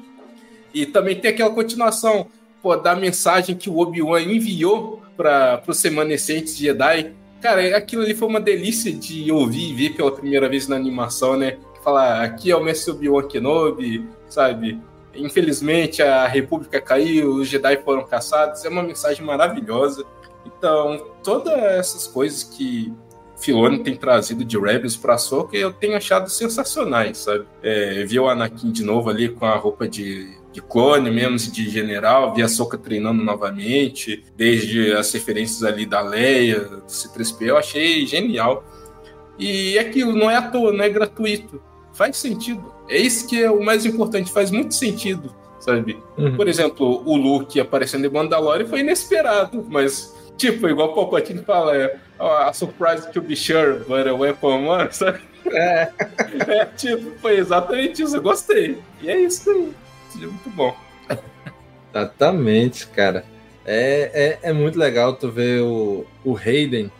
E também tem aquela continuação pô, da mensagem que o Obi-Wan enviou para os remanescentes Jedi. Cara, aquilo ali foi uma delícia de ouvir e ver pela primeira vez na animação, né? Falar, aqui é o Mestre Obi-Wan Kenobi, sabe? Infelizmente a República caiu, os Jedi foram caçados. É uma mensagem maravilhosa. Então, todas essas coisas que Filoni tem trazido de Rebels pra Soca eu tenho achado sensacionais, sabe? É, vi o Anakin de novo ali com a roupa de, de clone mesmo, de general, vi a Soca treinando novamente, desde as referências ali da Leia, do C3PO, eu achei genial. E aquilo não é à toa, não é gratuito. Faz sentido. É isso que é o mais importante, faz muito sentido, sabe? Uhum. Por exemplo, o Luke aparecendo em Mandalorian foi inesperado, mas Tipo, igual o Palpatine fala, é, a surprise to be sure, but a weapon one, sabe? É. é, tipo, foi exatamente isso, eu gostei. E é isso aí. É muito bom. Exatamente, cara. É, é, é muito legal tu ver o, o Hayden,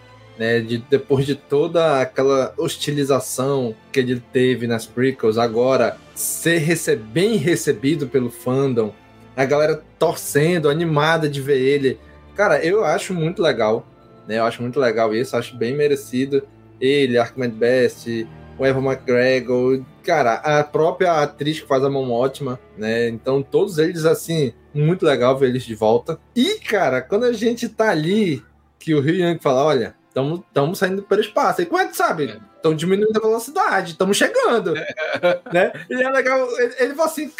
né? De, depois de toda aquela hostilização que ele teve nas prequels, agora ser rece bem recebido pelo fandom, a galera torcendo, animada de ver ele Cara, eu acho muito legal, né? Eu acho muito legal isso, acho bem merecido. Ele, Archimedes Best, o Evan McGregor, cara, a própria atriz que faz a mão ótima, né? Então, todos eles, assim, muito legal ver eles de volta. E, cara, quando a gente tá ali, que o Rio Yang fala: olha, estamos saindo pelo espaço. E como é que sabe? Estão diminuindo a velocidade, estamos chegando. né? E é legal, ele, ele fala assim: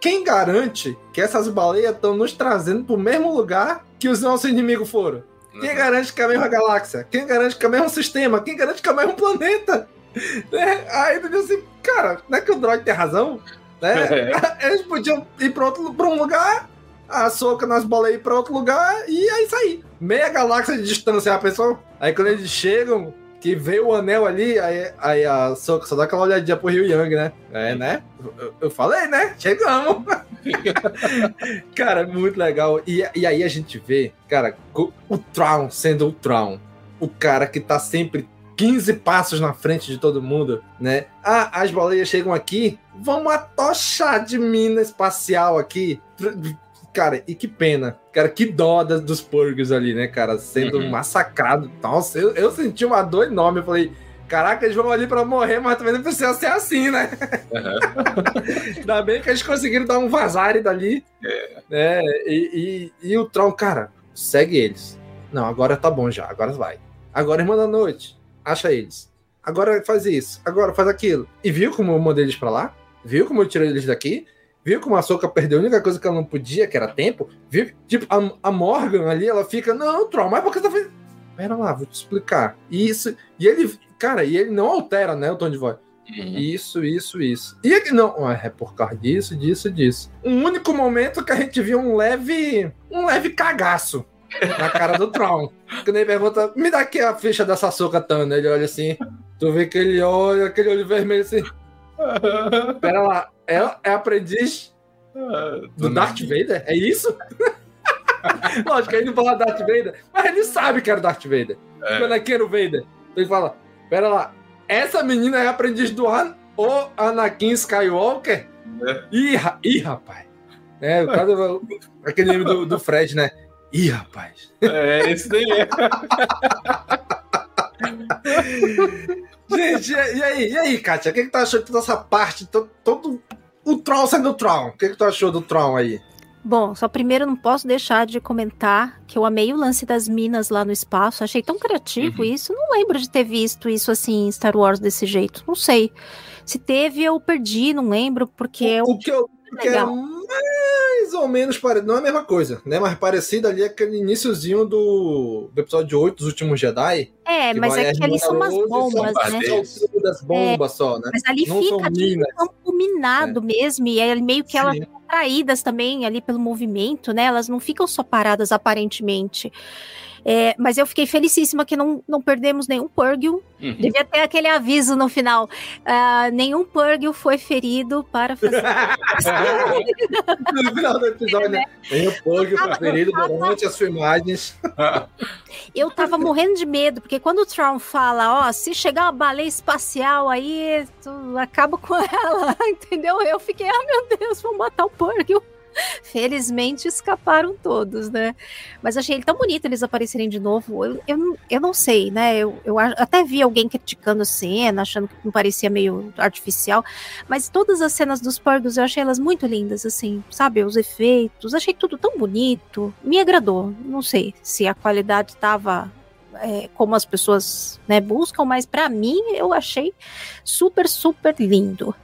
quem garante que essas baleias estão nos trazendo para o mesmo lugar que os nossos inimigos foram? Quem uhum. garante que é a mesma galáxia? Quem garante que é o mesmo sistema? Quem garante que é o mesmo planeta? Né? Aí ele diz assim, cara, não é que o droid tem razão? Né? É. Eles podiam ir para outro pra um lugar, a soca nas ir para outro lugar e é isso aí. Meia galáxia de distância, a pessoa. Aí quando eles chegam, que vê o anel ali, aí, aí a Soca só dá aquela olhadinha pro Rio Yang, né? É, né? Eu, eu falei, né? Chegamos! cara, muito legal. E, e aí a gente vê, cara, o Traum sendo o Traum. O cara que tá sempre 15 passos na frente de todo mundo, né? Ah, as baleias chegam aqui, vamos atochar de mina espacial aqui. Cara, e que pena. Cara, que dó dos Purgos ali, né, cara? Sendo uhum. massacrado. Nossa, eu, eu senti uma dor enorme. Eu falei, caraca, eles vão ali pra morrer, mas também não precisa ser assim, né? Uhum. Ainda bem que eles conseguiram dar um vazare dali. É. Né? E, e, e, o Tron, cara, segue eles. Não, agora tá bom já, agora vai. Agora, irmã da noite, acha eles. Agora faz isso, agora faz aquilo. E viu como eu mandei eles pra lá? Viu como eu tirei eles daqui? Viu como a Soca perdeu a única coisa que ela não podia, que era tempo? Viu? Tipo, a, a Morgan ali, ela fica, não, Troll, mas por que você tá fazendo? Pera lá, vou te explicar. E isso. E ele, cara, e ele não altera, né, o tom de voz. Uhum. Isso, isso, isso. E ele não. É por causa disso, disso, disso. Um único momento que a gente viu um leve. Um leve cagaço na cara do Tron. Quando ele pergunta, me dá aqui a ficha dessa soca Tana. Ele olha assim. Tu vê que ele olha, aquele olho vermelho assim. Pera lá, ela é aprendiz ah, do Darth Vader? É isso? Lógico, ele não fala Darth Vader, mas ele sabe que era Darth Vader. É. Quando aqui era o Vader. Ele fala: Pera lá, essa menina é aprendiz do An o Anakin Skywalker? É. Ih, ih, rapaz. É, o cara, aquele nome do, do Fred, né? Ih, rapaz. É, esse daí é. Gente, e aí, e aí, Kátia? O que, que tu achou de toda essa parte, todo, todo o Tron sendo Tron? O que, que tu achou do Tron aí? Bom, só primeiro não posso deixar de comentar que eu amei o lance das minas lá no espaço. Achei tão criativo uhum. isso. Não lembro de ter visto isso assim em Star Wars desse jeito. Não sei. Se teve, eu perdi, não lembro, porque. O, o que eu, que é mais ou menos parecido. Não é a mesma coisa, né? Mas parecido ali é aquele iníciozinho do, do episódio 8 dos últimos Jedi. É, mas é que ali são umas bombas, né? das bombas é, só, né? Mas ali não fica campo minado é. mesmo, e é meio que Sim. elas são atraídas também ali pelo movimento, né? Elas não ficam só paradas aparentemente. É, mas eu fiquei felicíssima que não, não perdemos nenhum Purgil. Uhum. Devia ter aquele aviso no final. Uh, nenhum Purgil foi ferido para fazer. no final do episódio, né? Nenhum Purgil foi ferido tava... durante as filmagens. eu tava morrendo de medo, porque quando o Tron fala, ó, se chegar uma baleia espacial aí, tu acaba com ela, entendeu? Eu fiquei, ah, meu Deus, vou matar o Purgil. Felizmente escaparam todos, né? Mas achei ele tão bonito eles aparecerem de novo. Eu, eu, eu não sei, né? Eu, eu até vi alguém criticando a cena, achando que não parecia meio artificial. Mas todas as cenas dos porcos eu achei elas muito lindas, assim, sabe? Os efeitos, achei tudo tão bonito. Me agradou. Não sei se a qualidade estava é, como as pessoas né, buscam, mas para mim eu achei super, super lindo.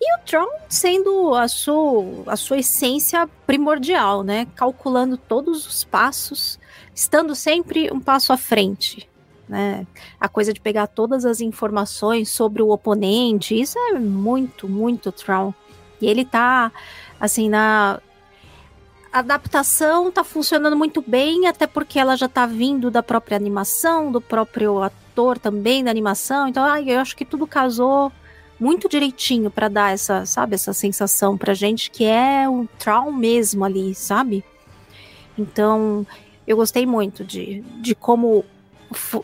E o Tron sendo a sua, a sua essência primordial, né? Calculando todos os passos, estando sempre um passo à frente. Né? A coisa de pegar todas as informações sobre o oponente, isso é muito, muito Tron. E ele tá, assim, na, a adaptação tá funcionando muito bem, até porque ela já tá vindo da própria animação, do próprio ator também da animação. Então, eu acho que tudo casou muito direitinho para dar essa, sabe, essa sensação pra gente que é um trauma mesmo ali, sabe? Então, eu gostei muito de, de como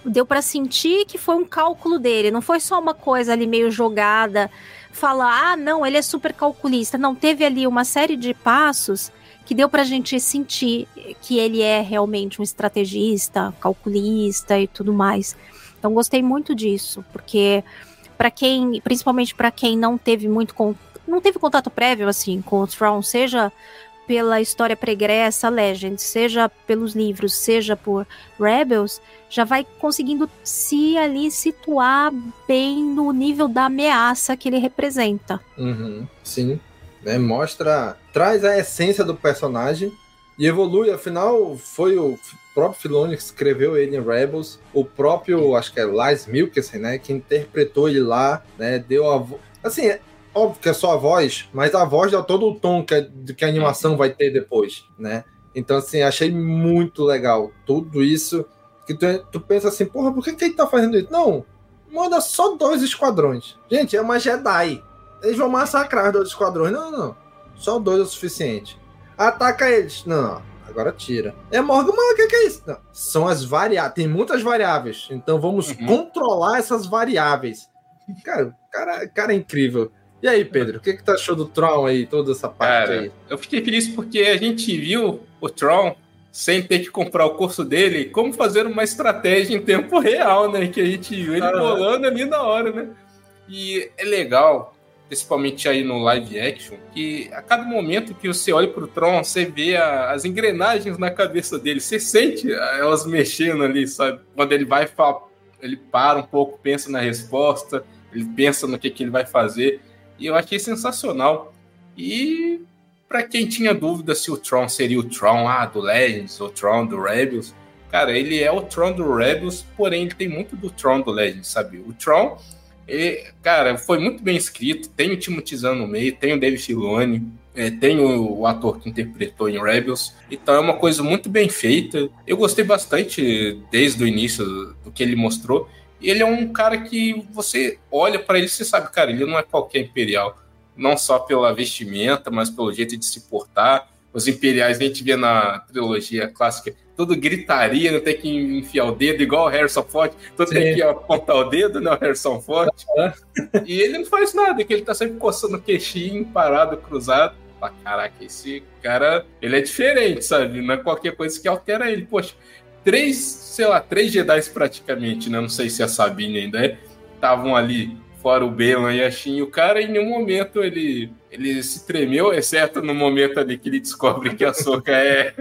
deu para sentir que foi um cálculo dele, não foi só uma coisa ali meio jogada, falar, ah, não, ele é super calculista. Não, teve ali uma série de passos que deu pra gente sentir que ele é realmente um estrategista, calculista e tudo mais. Então gostei muito disso, porque para quem, principalmente para quem não teve muito não teve contato prévio assim com o Tron, seja pela história pregressa Legends, seja pelos livros, seja por Rebels, já vai conseguindo se ali situar bem no nível da ameaça que ele representa. Uhum, sim né? Mostra, traz a essência do personagem e evolui. Afinal, foi o próprio Filoni que escreveu ele em Rebels, o próprio, acho que é Lars Milkesen, né? Que interpretou ele lá, né? Deu a assim, é óbvio que é só a voz, mas a voz dá todo o tom que a, que a animação vai ter depois, né? Então, assim, achei muito legal tudo isso. Que tu, tu pensa assim, porra, por que, que ele tá fazendo isso? Não, manda só dois esquadrões. Gente, é uma Jedi. Eles vão massacrar os dois esquadrões. Não, não. Só dois é o suficiente. Ataca eles. Não, agora tira. É Morgan, mas o que, que, é isso? Não. São as variáveis. Tem muitas variáveis. Então vamos uhum. controlar essas variáveis. Cara, cara, cara é incrível. E aí, Pedro, o que, que tu achou do Tron aí, toda essa parte cara, aí? Eu fiquei feliz porque a gente viu o Tron sem ter que comprar o curso dele, como fazer uma estratégia em tempo real, né? Que a gente viu ele bolando ali na hora, né? E é legal principalmente aí no live action, que a cada momento que você olha pro Tron, você vê a, as engrenagens na cabeça dele, você sente elas mexendo ali, sabe? Quando ele vai, ele para um pouco, pensa na resposta, ele pensa no que, que ele vai fazer, e eu achei sensacional. E para quem tinha dúvida se o Tron seria o Tron ah, do Legends ou Tron do Rebels, cara, ele é o Tron do Rebels, porém ele tem muito do Tron do Legends, sabe? O Tron e, cara, foi muito bem escrito. Tem o Timothy Zahn no meio, tem o Dave Filoni, é, tem o, o, ator que interpretou em Rebels. Então é uma coisa muito bem feita. Eu gostei bastante desde o início do que ele mostrou. Ele é um cara que você olha para ele e você sabe, cara, ele não é qualquer imperial. Não só pela vestimenta, mas pelo jeito de se portar. Os imperiais a gente vê na trilogia clássica tudo gritaria, não tem que enfiar o dedo, igual o Harrison Ford, todo Sim. tem que apontar o dedo, né, o Harrison Ford. e ele não faz nada, que ele tá sempre coçando o queixinho, parado, cruzado. Ah, caraca, esse cara, ele é diferente, sabe? Não é qualquer coisa que altera ele. Poxa, três, sei lá, três Jedi praticamente, né? Não sei se a Sabine ainda é. estavam ali, fora o Balan e a Shin, e o cara em nenhum momento ele, ele se tremeu, exceto no momento ali que ele descobre que a Soka é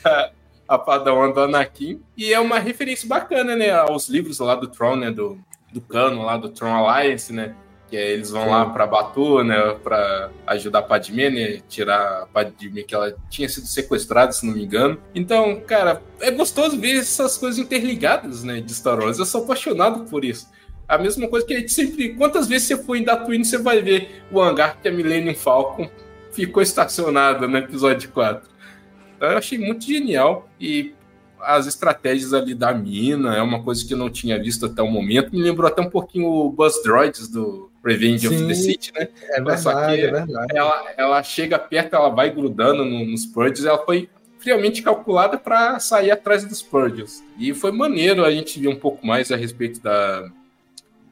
a, a Padawan do Anakin. E é uma referência bacana, né, aos livros lá do Tron, né, do, do cano lá do Tron Alliance, né, que é, eles vão Sim. lá para Batu, né, para ajudar a Padmé, né, tirar a Padmé que ela tinha sido sequestrada, se não me engano. Então, cara, é gostoso ver essas coisas interligadas, né, de Star Wars. Eu sou apaixonado por isso. A mesma coisa que a gente sempre. Quantas vezes você for em Tatooine, você vai ver o hangar que a Millennium Falcon ficou estacionada no episódio 4. Eu achei muito genial e as estratégias ali da mina é uma coisa que eu não tinha visto até o momento. Me lembrou até um pouquinho o Buzz Droids do Revenge Sim, of the City, né? É verdade, Só que é verdade. Ela, ela chega perto, ela vai grudando nos Purges, ela foi friamente calculada para sair atrás dos Purges. E foi maneiro a gente ver um pouco mais a respeito da,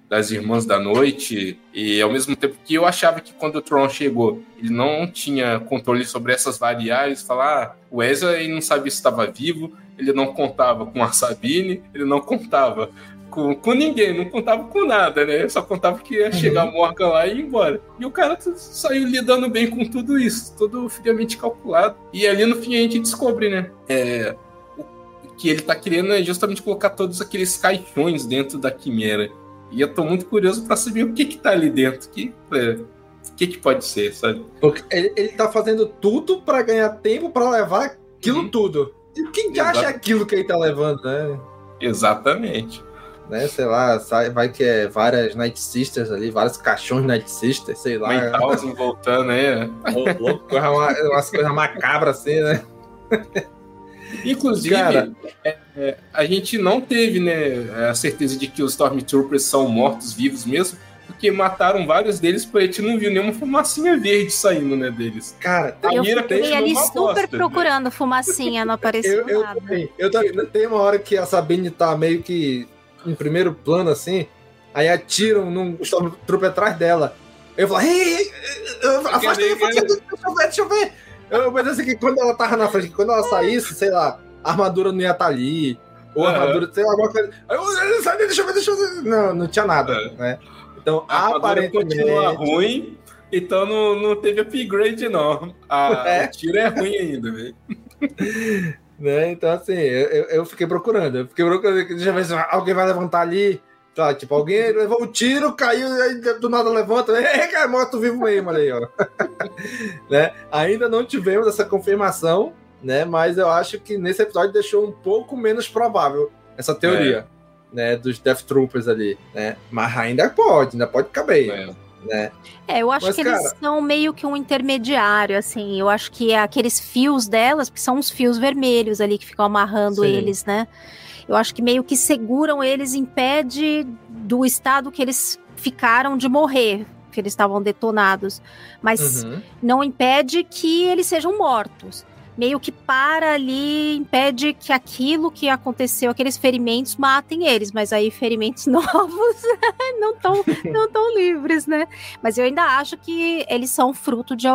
das Irmãs da Noite, e ao mesmo tempo que eu achava que quando o Tron chegou, ele não tinha controle sobre essas variáveis, falar, ah, o Ezra ele não sabia se estava vivo, ele não contava com a Sabine, ele não contava com, com ninguém, não contava com nada, né? Só contava que ia chegar uhum. Morgan lá e ir embora. E o cara saiu lidando bem com tudo isso, tudo friamente calculado. E ali no fim a gente descobre, né? É, o que ele tá querendo é justamente colocar todos aqueles caixões dentro da quimera. E eu tô muito curioso para saber o que que tá ali dentro. Que, é, o que que pode ser, sabe? Porque ele, ele tá fazendo tudo para ganhar tempo para levar aquilo uhum. tudo. E quem que acha aquilo que ele tá levando, né? Exatamente. Né, sei lá, vai que é várias Night Sisters ali, vários caixões Night Sisters, sei lá. Mentalzinho voltando aí. Louco, umas coisas macabras assim, né? Inclusive, Cara, é, é, a gente não teve né, a certeza de que os Stormtroopers são mortos vivos mesmo, porque mataram vários deles, porque a gente não viu nenhuma fumacinha verde saindo, né, deles. Cara, eu fiquei ali super bosta, procurando né? fumacinha, não apareceu eu, nada. Eu, eu, tem uma hora que a Sabine tá meio que em primeiro plano, assim, aí atiram num Stormtrooper atrás dela. Eu falo, ei, afasta aí, deixa eu ver, deixa eu ver. Eu pensei que quando ela tava na frente, quando ela saísse, sei lá, a armadura não ia estar tá ali. Ou a armadura, sei lá, alguma coisa. Eu, deixa eu ver, deixa eu ver. Não, não tinha nada, é. né? Então, a aparentemente. continua ruim, então não, não teve upgrade, não. A, é. O tiro é ruim ainda, velho. né? Então, assim, eu, eu fiquei procurando. Eu fiquei procurando. Deixa eu ver se alguém vai levantar ali. Tá, tipo, alguém levou um tiro, caiu, aí do nada levanta, é, cara, morto vivo mesmo, olha aí, ó. né? Ainda não tivemos essa confirmação, né? Mas eu acho que nesse episódio deixou um pouco menos provável essa teoria, é. né? Dos Death Troopers ali, né? Mas ainda pode, ainda pode caber. É. Né? É, eu acho Mas, que cara... eles são meio que um intermediário, assim. Eu acho que é aqueles fios delas, que são os fios vermelhos ali que ficam amarrando Sim. eles, né? Eu acho que meio que seguram eles, impede do estado que eles ficaram de morrer, que eles estavam detonados, mas uhum. não impede que eles sejam mortos. Meio que para ali, impede que aquilo que aconteceu, aqueles ferimentos, matem eles, mas aí ferimentos novos não estão não tão livres, né? Mas eu ainda acho que eles são fruto de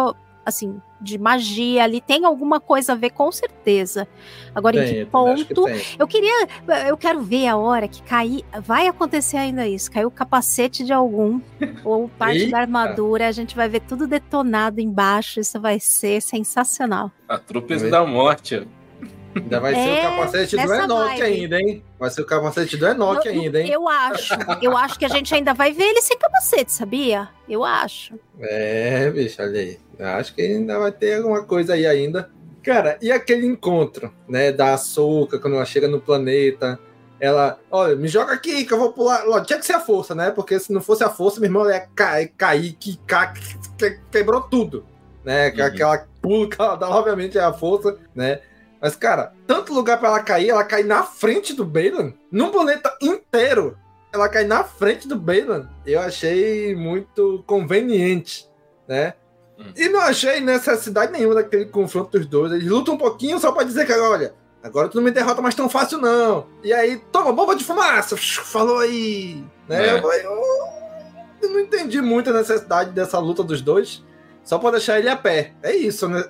assim, de magia ali, tem alguma coisa a ver com certeza. Agora, tem, em que ponto? Que eu queria, eu quero ver a hora que cair, vai acontecer ainda isso, caiu o capacete de algum, ou parte da armadura, a gente vai ver tudo detonado embaixo, isso vai ser sensacional. A trupes da morte. Ainda vai é, ser o é, capacete do Enoch vibe. ainda, hein? Vai ser o capacete do Enoch eu, ainda, hein? Eu acho. Eu acho que a gente ainda vai ver ele sem capacete, sabia? Eu acho. É, bicho, olha aí. Acho que ainda vai ter alguma coisa aí ainda. Cara, e aquele encontro, né, da Açúcar, quando ela chega no planeta, ela, olha, me joga aqui que eu vou pular. Tinha que ser a força, né? Porque se não fosse a força, meu irmão ia cair, cair que, que, quebrou tudo, né? Uhum. Aquela pulo que ela dá, obviamente, é a força, né? Mas, cara, tanto lugar para ela cair, ela cai na frente do Balan, num planeta inteiro. Ela cai na frente do Balan. Eu achei muito conveniente, né? Hum. E não achei necessidade nenhuma daquele confronto dos dois. Eles lutam um pouquinho só pra dizer que, olha, agora tu não me derrota mais tão fácil, não. E aí, toma, bomba de fumaça! Falou aí! Né? É. Eu, eu, eu não entendi muito a necessidade dessa luta dos dois. Só pra deixar ele a pé. É isso, né?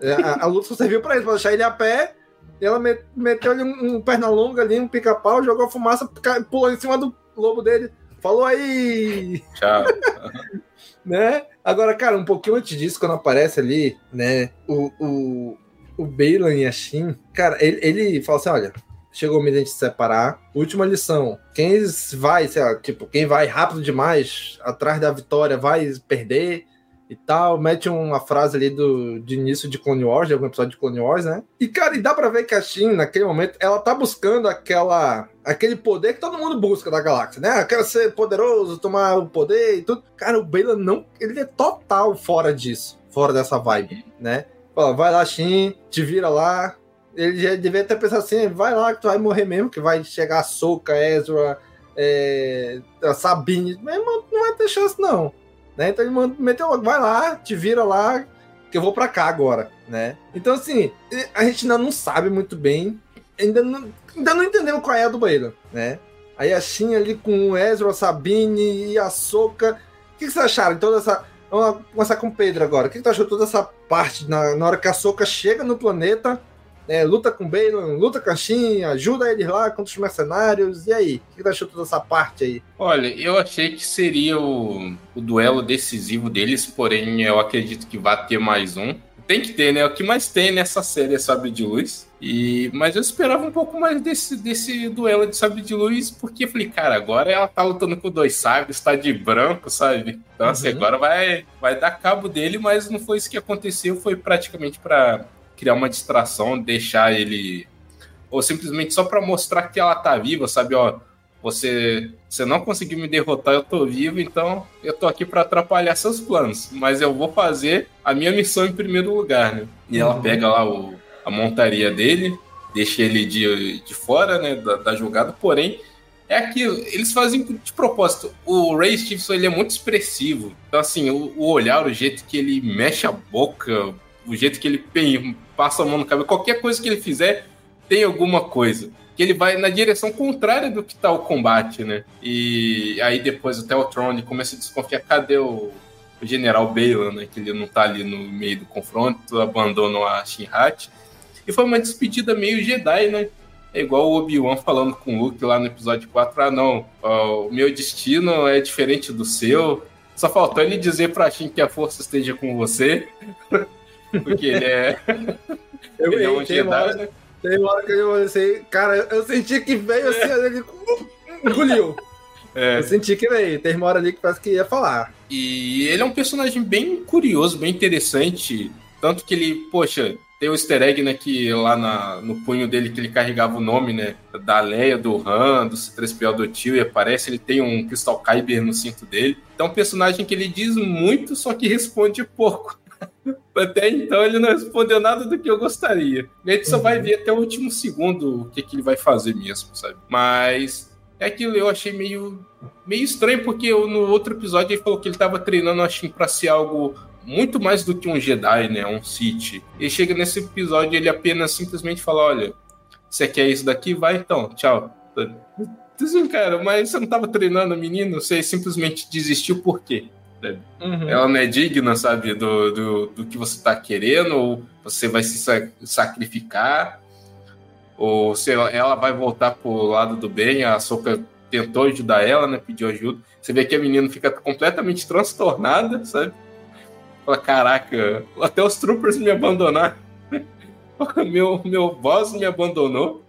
É, a, a luta só serviu pra isso, pra deixar ele a pé. E ela meteu ali um, um perna longa ali, um pica-pau, jogou a fumaça, pulou em cima do lobo dele. Falou aí! Tchau. né? Agora, cara, um pouquinho antes disso, quando aparece ali, né, o, o, o Bailan e a Shin, cara, ele, ele fala assim: olha, chegou o momento de se separar. Última lição: quem vai, sei lá, tipo, quem vai rápido demais atrás da vitória vai perder e tal. Mete uma frase ali do, de início de Clone Wars, de algum episódio de Clone Wars, né? E, cara, e dá pra ver que a Shin, naquele momento, ela tá buscando aquela. Aquele poder que todo mundo busca da galáxia, né? Quero ser poderoso, tomar o poder e tudo. Cara, o Bela não. Ele é total fora disso. Fora dessa vibe, né? Fala, vai lá, Shin, te vira lá, ele já devia ter pensado assim: vai lá que tu vai morrer mesmo, que vai chegar a Soca, Ezra, é, a Sabine. Mas não vai ter chance, não. Né? Então ele meteu logo: vai lá, te vira lá, que eu vou para cá agora. Né? Então, assim, a gente ainda não sabe muito bem, ainda não, ainda não entendeu qual é a do banheiro. Né? Aí a Shin ali com o Ezra, a Sabine e a Soca. O que, que vocês acharam? Toda essa. Vamos começar com o Pedro agora. O que, que tu achou toda essa parte na, na hora que a Soca chega no planeta? É, luta com Baylon, luta com a Shin, ajuda eles lá contra os mercenários. E aí? O que você achou toda essa parte aí? Olha, eu achei que seria o, o duelo decisivo deles, porém eu acredito que vai ter mais um. Tem que ter, né? O que mais tem nessa série é Sabre de Luz. E, mas eu esperava um pouco mais desse, desse duelo de Sabre de Luz, porque eu falei, cara, agora ela tá lutando com dois sabres, tá de branco, sabe? Então, assim, uhum. agora vai, vai dar cabo dele, mas não foi isso que aconteceu, foi praticamente para criar uma distração, deixar ele. Ou simplesmente só para mostrar que ela tá viva, sabe? Ó, você, você não conseguiu me derrotar, eu tô vivo, então eu tô aqui para atrapalhar seus planos. Mas eu vou fazer a minha missão em primeiro lugar, né? E ela uhum. pega lá o, a montaria dele, deixa ele de, de fora, né, da, da jogada, porém é aquilo, eles fazem de propósito. O Ray Stevenson ele é muito expressivo. Então, assim, o, o, olhar, o jeito que ele mexe a boca, o jeito que ele passa a mão no cabelo, qualquer coisa que ele fizer tem alguma coisa. Que ele vai na direção contrária do que tá o combate, né? E aí depois até o Tron começa a desconfiar, cadê o, o General Balan, né? Que ele não tá ali no meio do confronto, abandonou a Shinhat. E foi uma despedida meio Jedi, né? É igual o Obi-Wan falando com o Luke lá no episódio 4, ah não, o meu destino é diferente do seu. Só faltou ele dizer pra Shin que a força esteja com você. Porque ele é. Eu, ele é um tem, hora, né? tem uma hora que eu assim, cara, eu senti que veio assim, é. ele engoliu. É. Eu senti que veio, tem uma hora ali que parece que ia falar. E ele é um personagem bem curioso, bem interessante. Tanto que ele, poxa, tem o easter egg, né, que lá na, no punho dele que ele carregava o nome, né, da Leia, do Han, do C3PO do tio, e aparece, ele tem um Crystal Kyber no cinto dele. Então é um personagem que ele diz muito, só que responde pouco. Até então ele não respondeu nada do que eu gostaria. A gente só vai uhum. ver até o último segundo o que, que ele vai fazer mesmo, sabe? Mas é aquilo eu achei meio, meio estranho, porque eu, no outro episódio ele falou que ele estava treinando a Shin pra ser algo muito mais do que um Jedi, né? Um Sith. E chega nesse episódio ele apenas simplesmente fala: olha, você quer isso daqui? Vai então, tchau. Assim, cara, mas você não estava treinando a menina? Você simplesmente desistiu por quê? Uhum. Ela não é digna, sabe, do, do, do, que você está querendo, ou você vai se sacrificar, ou se ela, ela vai voltar pro lado do bem, a Soca tentou ajudar ela, né, pediu ajuda. Você vê que a menina fica completamente transtornada, sabe? Fala, caraca, até os troopers me abandonaram. meu, meu boss me abandonou.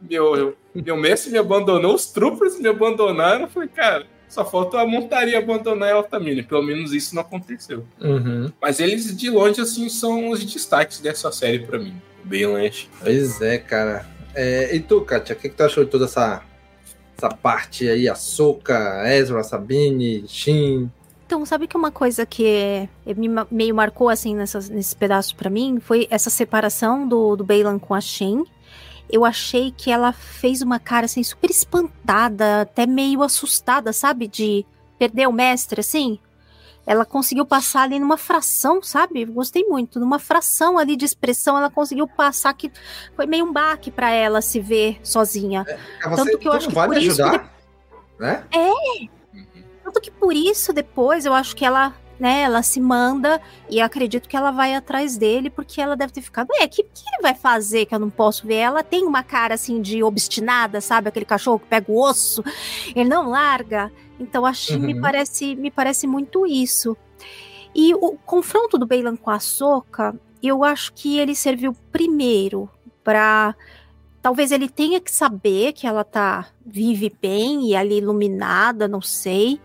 Meu, meu mestre me abandonou, os troopers me abandonaram. Eu falei, cara, só falta a montaria abandonar a Altamira. Pelo menos isso não aconteceu. Uhum. Mas eles, de longe, assim, são os destaques dessa série para mim. Bem lanche. Pois é, cara. É, e tu, Kátia, o que, que tu achou de toda essa, essa parte aí? A Soca, Ezra, Sabine, Shin? Então, sabe que uma coisa que me meio marcou assim nessas, nesses pedaços para mim foi essa separação do, do Baylan com a Shin eu achei que ela fez uma cara assim super espantada, até meio assustada, sabe? De perder o mestre, assim. Ela conseguiu passar ali numa fração, sabe? Gostei muito. Numa fração ali de expressão, ela conseguiu passar que foi meio um baque para ela se ver sozinha. É, Tanto que eu acho que vai por isso, ajudar, né? É. Tanto que por isso depois eu acho que ela né? Ela se manda e acredito que ela vai atrás dele porque ela deve ter ficado, é, que que ele vai fazer que eu não posso ver? Ela tem uma cara assim de obstinada, sabe? Aquele cachorro que pega o osso, ele não larga. Então acho uhum. me parece me parece muito isso. E o confronto do Beilan com a Soca, eu acho que ele serviu primeiro para talvez ele tenha que saber que ela tá vive bem e ali iluminada, não sei.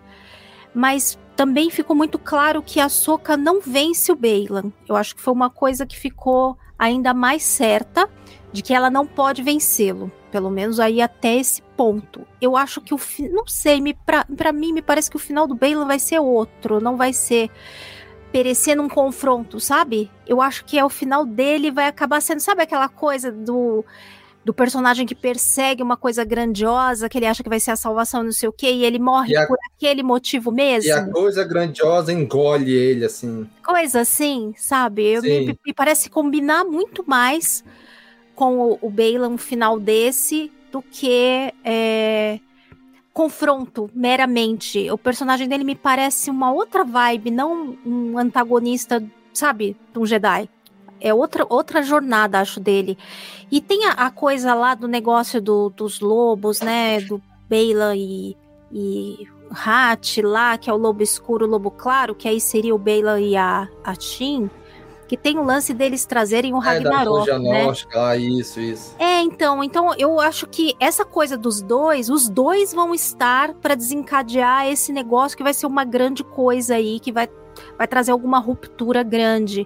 Mas também ficou muito claro que a Soca não vence o Beilan. Eu acho que foi uma coisa que ficou ainda mais certa de que ela não pode vencê-lo, pelo menos aí até esse ponto. Eu acho que o não sei, me para mim me parece que o final do Beilan vai ser outro, não vai ser perecer num confronto, sabe? Eu acho que é o final dele vai acabar sendo, sabe aquela coisa do do personagem que persegue uma coisa grandiosa, que ele acha que vai ser a salvação, não sei o quê, e ele morre e por a, aquele motivo mesmo. E a coisa grandiosa engole ele, assim. Coisa assim, sabe? Eu, me, me, parece combinar muito mais com o, o Bela um final desse do que é, confronto meramente. O personagem dele me parece uma outra vibe, não um antagonista, sabe, de um Jedi é outra, outra jornada, acho, dele. E tem a, a coisa lá do negócio do, dos lobos, né? Do Bela e, e Hat lá, que é o lobo escuro, o lobo claro, que aí seria o Bela e a, a Shin. Que tem o lance deles trazerem o é, Ragnarok, da né? Ah, isso, isso. É, então, então eu acho que essa coisa dos dois, os dois vão estar para desencadear esse negócio que vai ser uma grande coisa aí, que vai, vai trazer alguma ruptura grande.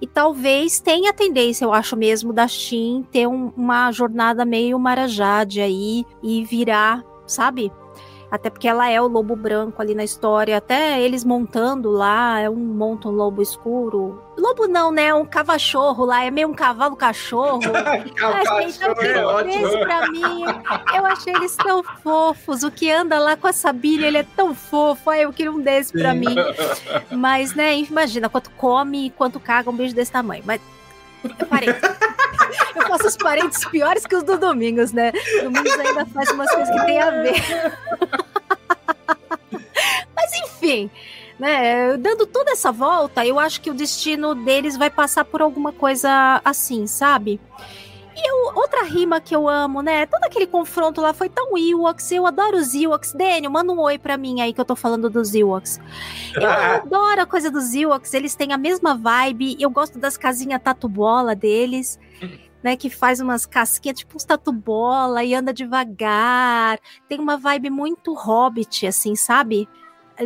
E talvez tenha tendência, eu acho mesmo, da Shin ter um, uma jornada meio Marajade aí e virar, sabe? Até porque ela é o lobo branco ali na história. Até eles montando lá, é um monta um lobo escuro. Lobo não, né? Um cavachorro lá, é meio um cavalo cachorro. achei tão é pra mim. Eu achei eles tão fofos. O que anda lá com a Sabine, ele é tão fofo. Ai, eu queria um desse Sim. pra mim. Mas, né, imagina, quanto come e quanto caga um beijo desse tamanho. Mas eu. Eu faço os parentes piores que os do Domingos, né? Domingos ainda faz umas coisas que tem a ver. Mas enfim, né? Dando toda essa volta, eu acho que o destino deles vai passar por alguma coisa assim, sabe? E eu, outra rima que eu amo, né? Todo aquele confronto lá foi tão Ewoks. Eu adoro os Ewoks. Daniel, manda um oi pra mim aí que eu tô falando dos Ewoks. Eu adoro a coisa dos Ewoks. Eles têm a mesma vibe. Eu gosto das casinhas tatu-bola deles. Né, que faz umas casquinhas, tipo uns tatu-bola e anda devagar. Tem uma vibe muito hobbit, assim, sabe?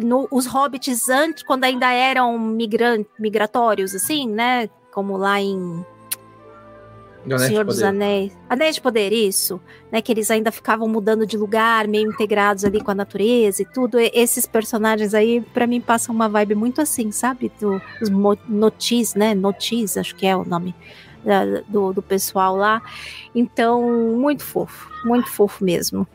No, os hobbits antes, quando ainda eram migran migratórios, assim, né? Como lá em Senhor dos Anéis. Anéis de Poder, isso. Né, que eles ainda ficavam mudando de lugar, meio integrados ali com a natureza e tudo. E esses personagens aí, para mim, passam uma vibe muito assim, sabe? Do, os notis, né? Notis, acho que é o nome da, do, do pessoal lá. Então, muito fofo. Muito fofo mesmo.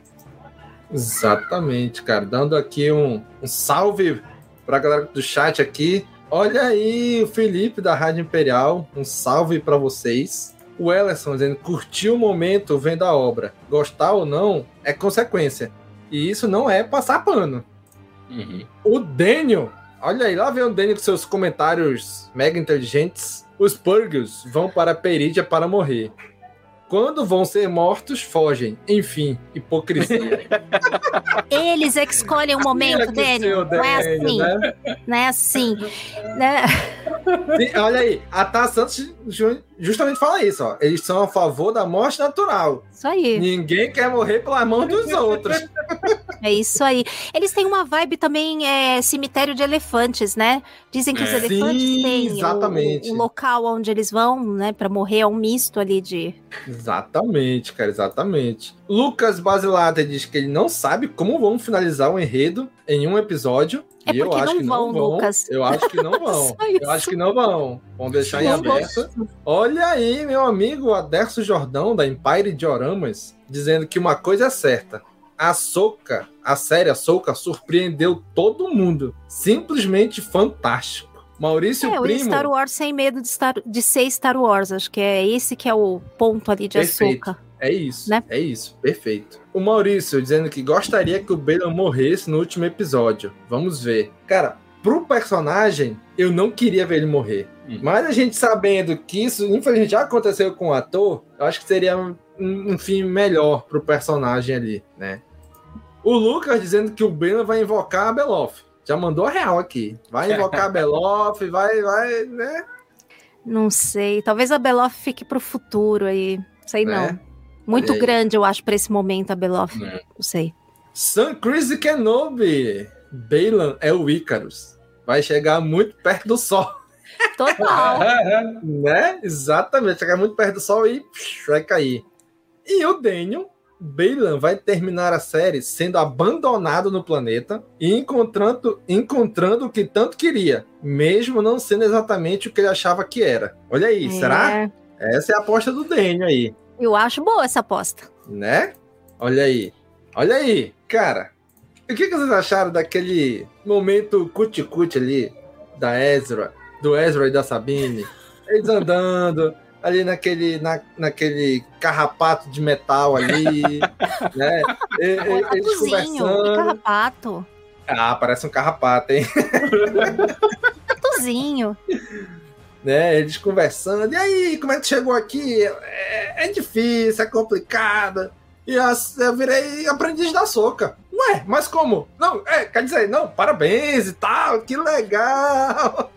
Exatamente, cara. Dando aqui um, um salve pra galera do chat aqui. Olha aí, o Felipe da Rádio Imperial. Um salve para vocês. O Ellerson dizendo curtiu o momento vendo a obra. Gostar ou não é consequência. E isso não é passar pano. Uhum. O Daniel, olha aí, lá vem o Daniel com seus comentários mega inteligentes. Os Purgles vão para a Perídia para morrer. Quando vão ser mortos, fogem. Enfim, hipocrisia. Eles é que escolhem o momento, Daniel. Não é assim. Né? Não é assim. Né? olha aí, a Tá Santos justamente fala isso, ó. Eles são a favor da morte natural. Isso aí. Ninguém quer morrer pela mão dos outros. É isso aí. Eles têm uma vibe também, é, cemitério de elefantes, né? Dizem que os é. elefantes Sim, têm exatamente. O, o, local onde eles vão, né, para morrer, é um misto ali de. Exatamente, cara, exatamente. Lucas Basilata diz que ele não sabe como vão finalizar o enredo em um episódio. É e eu acho que não vão, Lucas. Eu acho que não vão. eu acho que não vão. Vamos deixar em aberto. Olha aí, meu amigo Aderso Jordão, da Empire Dioramas, dizendo que uma coisa é certa. A Soca, a série Soca, surpreendeu todo mundo. Simplesmente fantástico. Maurício é, Primo. Star Wars sem medo de, Star, de ser Star Wars. Acho que é esse que é o ponto ali de Ahsoka. É isso, né? é isso, perfeito. O Maurício dizendo que gostaria que o Balan morresse no último episódio. Vamos ver. Cara, pro personagem, eu não queria ver ele morrer. Hum. Mas a gente sabendo que isso, infelizmente, já aconteceu com o ator, eu acho que seria um, um fim melhor pro personagem ali, né? O Lucas dizendo que o Ben vai invocar a Beloff. Já mandou a real aqui. Vai invocar a Beloff, vai, vai, né? Não sei. Talvez a Beloff fique pro futuro aí. Sei Né? não. Muito Olha aí. grande, eu acho, pra esse momento a Beloff. É. Não sei. Sam Chris Kenobi. Balan é o Icarus. Vai chegar muito perto do Sol. Total. né? Exatamente. Chegar muito perto do Sol e psh, vai cair. E o Daniel, Balan vai terminar a série sendo abandonado no planeta e encontrando, encontrando o que tanto queria, mesmo não sendo exatamente o que ele achava que era. Olha aí, É. será? Essa é a aposta do Daniel aí, Eu acho boa essa aposta. né? Olha aí. Olha aí, cara. O que, que vocês acharam daquele momento cuti-cuti ali da Ezra, do Ezra e da Sabine? Eles andando ali naquele, na, naquele carrapato de metal ali, né? E- e- Eles Carrapato, conversando. carrapato. Ah, parece um carrapato, hein? Tatuzinho. Né? Eles conversando. E aí, como é que chegou aqui? É, é difícil, é complicado. E as- eu virei aprendiz da soca. Ué, mas como? Não, é, quer dizer, não, parabéns e tal, que legal.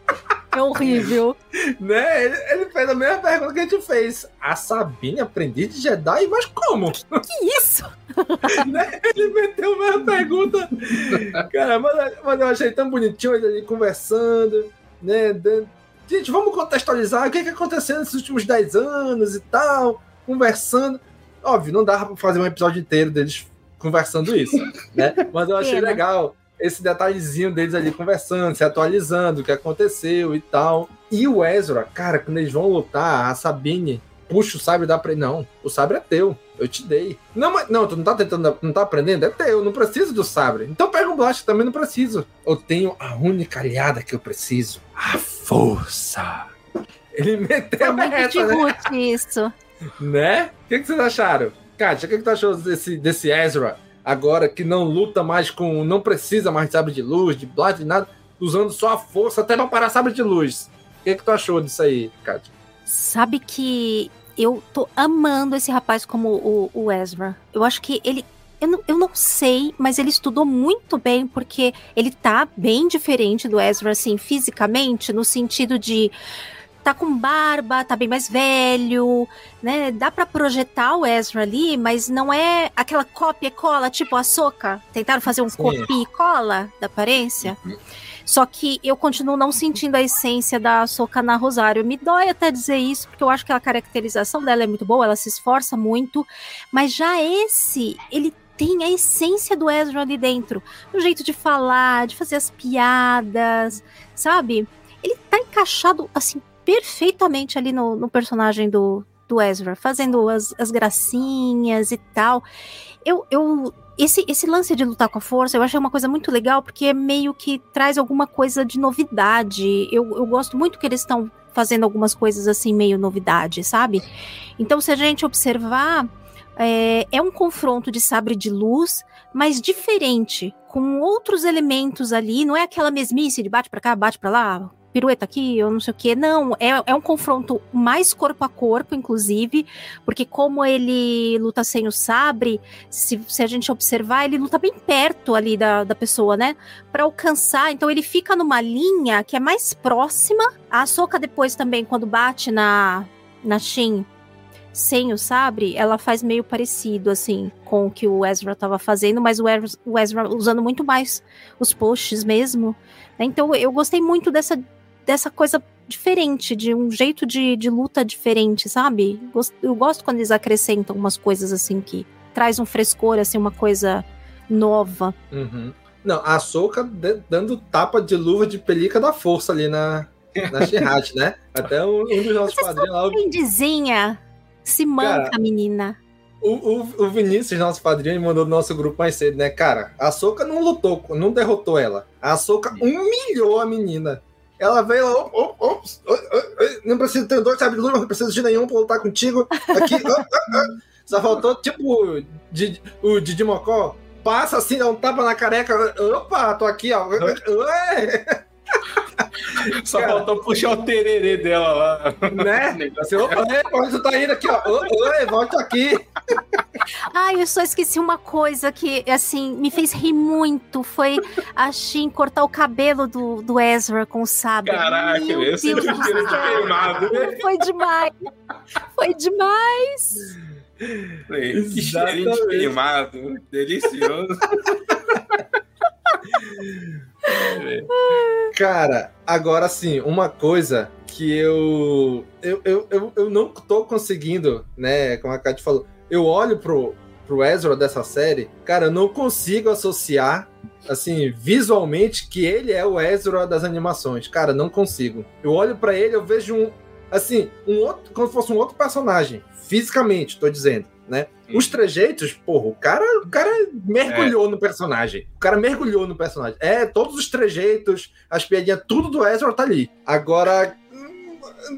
É horrível. né? Ele, ele fez a mesma pergunta que a gente fez. A Sabine aprendiz de Jedi, mas como? Que isso? né? Ele meteu a mesma pergunta. Cara, mas, mas eu achei tão bonitinho ele ali conversando, né? Dan- Gente, vamos contextualizar o que, que aconteceu nesses últimos 10 anos e tal, conversando. Óbvio, não dava pra fazer um episódio inteiro deles conversando isso, né? Mas eu achei Pena. legal esse detalhezinho deles ali conversando, se atualizando, o que aconteceu e tal. E o Ezra, cara, quando eles vão lutar, a Sabine puxa o sabre e dá pra ele. Não, o sabre é teu, eu te dei. Não, mas não, tu não tá tentando, não tá aprendendo? É teu, não preciso do sabre. Então pega um blaster, também não preciso. Eu tenho a única aliada que eu preciso: a força. Ele meteu Foi muito essa, né? Isso. né? O que, que vocês acharam? Kátia, o que, que tu achou desse, desse Ezra agora que não luta mais com. não precisa mais de sabre de luz, de blaster, de nada, usando só a força até pra parar sabre de luz? O que, que tu achou disso aí, Kátia? Sabe que eu tô amando esse rapaz como o, o Ezra. Eu acho que ele. Eu não, eu não sei, mas ele estudou muito bem, porque ele tá bem diferente do Ezra, assim, fisicamente, no sentido de. Tá com barba, tá bem mais velho, né? Dá pra projetar o Ezra ali, mas não é aquela cópia e cola, tipo a Soca. Tentaram fazer um Sim. copia e cola da aparência. Só que eu continuo não sentindo a essência da Soca na Rosário. Me dói até dizer isso, porque eu acho que a caracterização dela é muito boa, ela se esforça muito. Mas já esse, ele tem a essência do Ezra ali dentro. O jeito de falar, de fazer as piadas, sabe? Ele tá encaixado, assim, perfeitamente ali no, no personagem do, do Ezra, fazendo as, as gracinhas e tal. Eu, eu esse, esse lance de lutar com a força, eu achei uma coisa muito legal, porque é meio que traz alguma coisa de novidade. Eu, eu gosto muito que eles estão fazendo algumas coisas assim, meio novidade, sabe? Então, se a gente observar, é, é um confronto de sabre de luz, mas diferente, com outros elementos ali. Não é aquela mesmice de bate pra cá, bate pra lá, pirueta aqui, ou não sei o que. Não, é, é um confronto mais corpo a corpo, inclusive, porque como ele luta sem o sabre, se, se a gente observar, ele luta bem perto ali da, da pessoa, né? Pra alcançar. Então ele fica numa linha que é mais próxima. A Soca depois também, quando bate na, na Shin sem o sabre, ela faz meio parecido, assim, com o que o Ezra tava fazendo, mas o Ezra usando muito mais os posts mesmo. né? Então eu gostei muito dessa, dessa coisa diferente, de um jeito de, de luta diferente, sabe? Eu gosto quando eles acrescentam umas coisas assim que traz um frescor, assim, uma coisa nova. Uhum. Não, a Soca dando tapa de luva de pelica da força ali na, na Shirat, né? Até um, um dos nossos padrinhos lá, o se manca, Cara, menina. O, o, o Vinícius, nosso padrinho, mandou no nosso grupo mais cedo, né? Cara, a Soca não lutou, não derrotou ela. A Soca humilhou a menina. Ela veio lá, op, op, op, não preciso ter dois de luz, não preciso de nenhum pra lutar contigo. Aqui, op. só faltou, tipo, o Didi- o Didi Mocó, passa assim, dá um tapa na careca. Opa, tô aqui, ó. Ué! Só Cara, faltou puxar o tererê dela lá. Né? Você, opa, você tá indo aqui, ó. Oi, volta aqui. Ai, eu só esqueci uma coisa que, assim, me fez rir muito. Foi a Shin cortar o cabelo do, do Ezra com o sabre. Caraca, Meu esse Deus Deus queimado. Né? Foi demais. Foi demais. Que cheirinho de queimado. Delicioso. Cara, agora sim, uma coisa que eu, eu, eu, eu, eu não tô conseguindo, né? Como a Kátia falou, eu olho pro, pro Ezra dessa série, cara, eu não consigo associar, assim, visualmente, que ele é o Ezra das animações. Cara, não consigo. Eu olho para ele, eu vejo um, assim, um outro, como se fosse um outro personagem, fisicamente, tô dizendo né? Hum. Os trejeitos, porra, o cara, o cara mergulhou é. no personagem. O cara mergulhou no personagem. É, todos os trejeitos, as piadinhas, tudo do Ezra tá ali. Agora,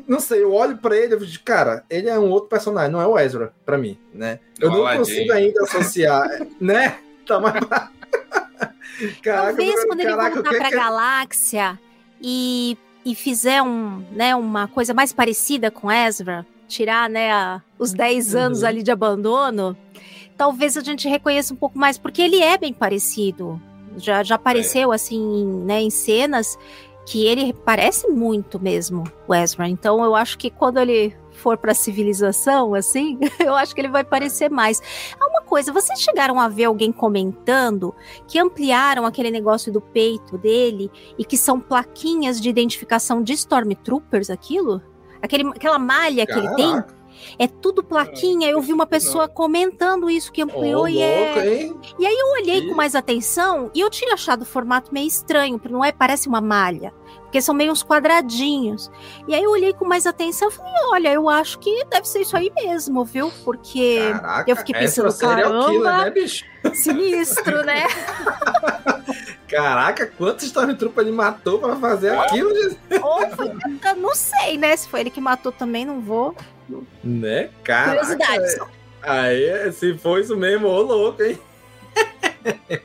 não sei, eu olho para ele e digo, cara, ele é um outro personagem, não é o Ezra, para mim, né? Eu não, não consigo ainda associar, né? Tá mais. caraca, Talvez quando caraca, ele voltar que, pra que... galáxia e, e fizer um, né, uma coisa mais parecida com Ezra, tirar né, a, os 10 anos uhum. ali de abandono, talvez a gente reconheça um pouco mais, porque ele é bem parecido. Já, já apareceu é. assim, né, em cenas que ele parece muito mesmo o Ezra. Então eu acho que quando ele for para a civilização, assim, eu acho que ele vai parecer mais. Há uma coisa, vocês chegaram a ver alguém comentando que ampliaram aquele negócio do peito dele e que são plaquinhas de identificação de Stormtroopers, aquilo? Aquele, aquela malha Caraca. que ele tem. É tudo plaquinha. Eu vi uma pessoa comentando isso que ampliou oh, e é. E aí eu olhei e... com mais atenção e eu tinha achado o formato meio estranho, porque não é? Parece uma malha. Porque são meio uns quadradinhos. E aí eu olhei com mais atenção e falei: olha, eu acho que deve ser isso aí mesmo, viu? Porque Caraca, eu fiquei pensando, caramba, killer, né, bicho? sinistro, né? Caraca, quantos Stormtrooper ele matou pra fazer aquilo? Ou foi, eu não sei, né? Se foi ele que matou também, não vou. Né? Caraca. Curiosidade só. Aí, se for isso mesmo, ô louco, hein?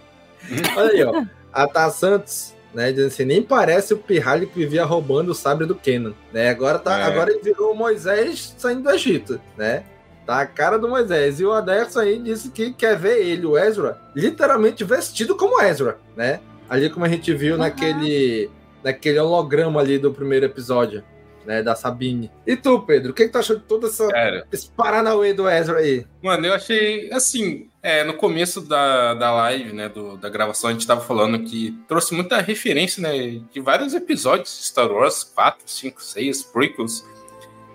Olha aí, ó. A Tá Santos, né? Dizendo assim, nem parece o pirralho que vivia roubando o sabre do Kenan, né? Agora, tá, é. agora ele virou o Moisés saindo do Egito, né? Tá a cara do Moisés. E o Aderson aí disse que quer ver ele, o Ezra, literalmente vestido como Ezra, né? Ali como a gente viu uhum. naquele, naquele holograma ali do primeiro episódio, né, da Sabine. E tu, Pedro, o que, que tu achou de todo essa, esse Paranauê do Ezra aí? Mano, eu achei, assim, é, no começo da, da live, né, do, da gravação, a gente tava falando que trouxe muita referência, né, de vários episódios de Star Wars 4, 5, 6, prequels.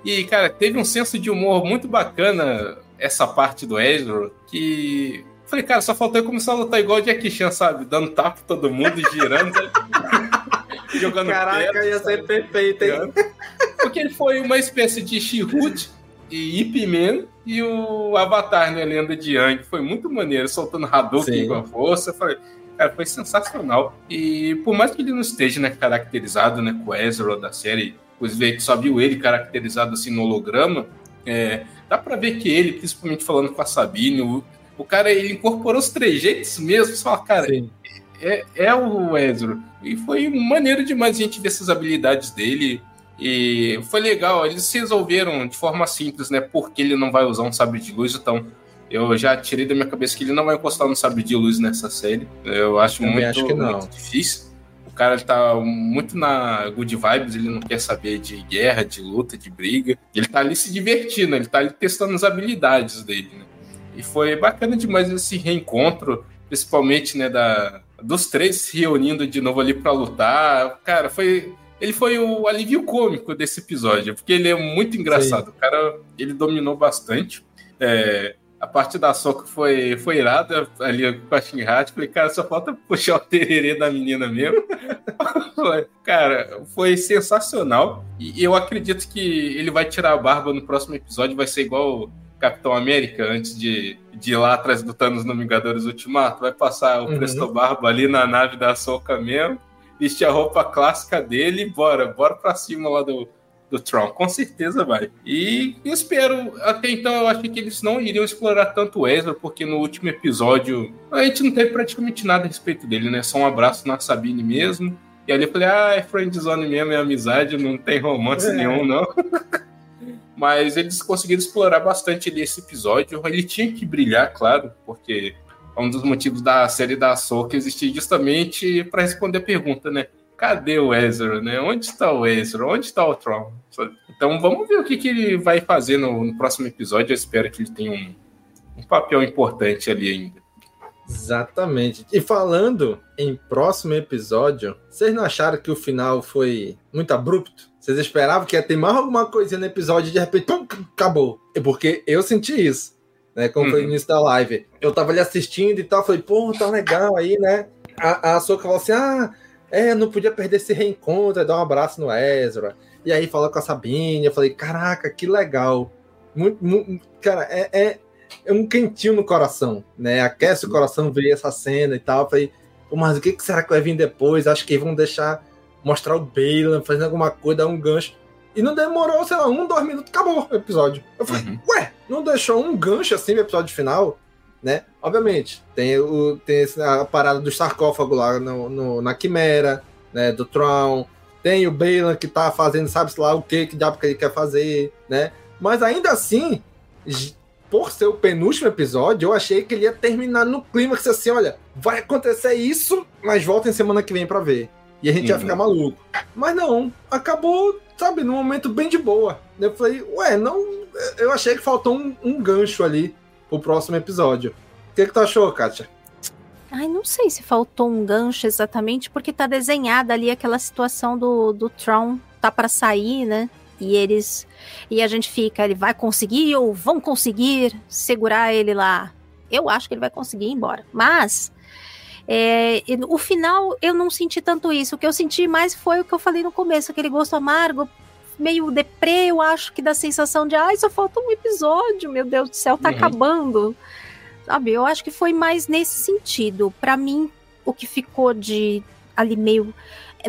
E, cara, teve um senso de humor muito bacana essa parte do Ezra, que Falei, cara, só faltou eu começar a lutar igual o Jack Chan, sabe? Dando tapa todo mundo, girando, jogando Caraca, pedra, ia ser perfeito, hein? Porque ele foi uma espécie de Shihut e Ip Man e o Avatar, né? Lenda de Yang. Foi muito maneiro, soltando Hadouken com a força. Falei, cara, foi sensacional. E por mais que ele não esteja né, caracterizado né, com o Ezra da série, pois vê que só viu ele caracterizado assim no holograma, é, dá pra ver que ele, principalmente falando com a Sabine, o, o cara ele incorporou os trejeitos mesmo. Você fala, cara, é, é o Ezra. E foi maneiro demais a gente ver essas habilidades dele. E foi legal, eles resolveram de forma simples, né? Porque ele não vai usar um sabre de luz, então eu já tirei da minha cabeça que ele não vai encostar no sabre de luz nessa série. Eu acho, muito, acho que não. muito difícil. O cara tá muito na good vibes, ele não quer saber de guerra, de luta, de briga. Ele tá ali se divertindo, ele tá ali testando as habilidades dele, né? E foi bacana demais esse reencontro, principalmente, né, da, dos três se reunindo de novo ali para lutar. Cara, foi ele foi o alívio cômico desse episódio, porque ele é muito engraçado. Sim. O cara, ele dominou bastante. É, a parte da soca foi, foi irada ali com a Shinrat. Falei, cara, só falta puxar o tererê da menina mesmo. cara, foi sensacional. E eu acredito que ele vai tirar a barba no próximo episódio. Vai ser igual Capitão América antes de, de ir lá atrás do Thanos no Vingadores Ultimato. Vai passar o uhum. Presto Barba ali na nave da Soca mesmo, vestir a roupa clássica dele e bora, bora pra cima lá do, do Tron. Com certeza vai. E espero, até então eu acho que eles não iriam explorar tanto o Ezra, porque no último episódio a gente não teve praticamente nada a respeito dele, né? Só um abraço na Sabine mesmo. E ali eu falei, ah, é friendzone mesmo, é amizade, não tem romance é. nenhum, não. Mas eles conseguiram explorar bastante ali esse episódio. Ele tinha que brilhar, claro, porque é um dos motivos da série da Ahsoka existir justamente para responder a pergunta, né? Cadê o Ezra, né? Onde está o Ezra? Onde está o Tron? Então vamos ver o que, que ele vai fazer no, no próximo episódio. Eu espero que ele tenha um, um papel importante ali ainda. Exatamente. E falando em próximo episódio, vocês não acharam que o final foi muito abrupto? Vocês esperavam que ia ter mais alguma coisinha no episódio e de repente, pum, acabou. É porque eu senti isso, né? Como uhum. foi no início da live. Eu tava ali assistindo e tal, falei, pô, tá legal aí, né? A, a Soca falou assim: ah, é, não podia perder esse reencontro, dar um abraço no Ezra. E aí falou com a Sabine, eu falei, caraca, que legal. Muito, muito cara, é, é, é, um quentinho no coração, né? Aquece o coração ver essa cena e tal. Eu falei, mas o que será que vai vir depois? Acho que vão deixar mostrar o Balen fazendo alguma coisa, dar um gancho. E não demorou, sei lá, um, dois minutos, acabou o episódio. Eu falei, uhum. ué, não deixou um gancho assim no episódio final, né? Obviamente, tem, o, tem a parada do sarcófago lá no, no na Quimera, né? Do Tron. Tem o Balen que tá fazendo, sabe-se lá o que, que diabo que ele quer fazer, né? Mas ainda assim, por ser o penúltimo episódio, eu achei que ele ia terminar no clímax assim, olha, vai acontecer isso, mas voltem semana que vem para ver. E a gente uhum. ia ficar maluco. Mas não, acabou, sabe, num momento bem de boa. Eu falei, ué, não. Eu achei que faltou um, um gancho ali pro próximo episódio. O que, que tu achou, Kátia? Ai, não sei se faltou um gancho exatamente, porque tá desenhada ali aquela situação do, do Tron, tá para sair, né? E eles. E a gente fica, ele vai conseguir ou vão conseguir segurar ele lá? Eu acho que ele vai conseguir ir embora. Mas. É, o final eu não senti tanto isso. O que eu senti mais foi o que eu falei no começo, aquele gosto amargo, meio deprê, eu acho que dá a sensação de ai, só falta um episódio, meu Deus do céu, tá uhum. acabando. Sabe, eu acho que foi mais nesse sentido. Para mim, o que ficou de ali meio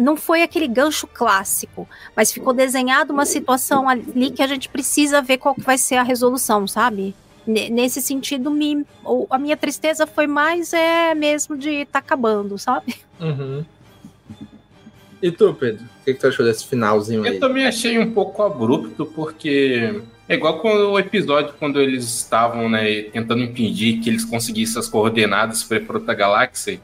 não foi aquele gancho clássico, mas ficou desenhado uma situação ali que a gente precisa ver qual que vai ser a resolução, sabe? Nesse sentido, me, a minha tristeza foi mais é mesmo de estar tá acabando, sabe? Uhum. E tu, Pedro? O que, que tu achou desse finalzinho aí? Eu também achei um pouco abrupto, porque é igual com o episódio quando eles estavam né, tentando impedir que eles conseguissem as coordenadas para outra galáxia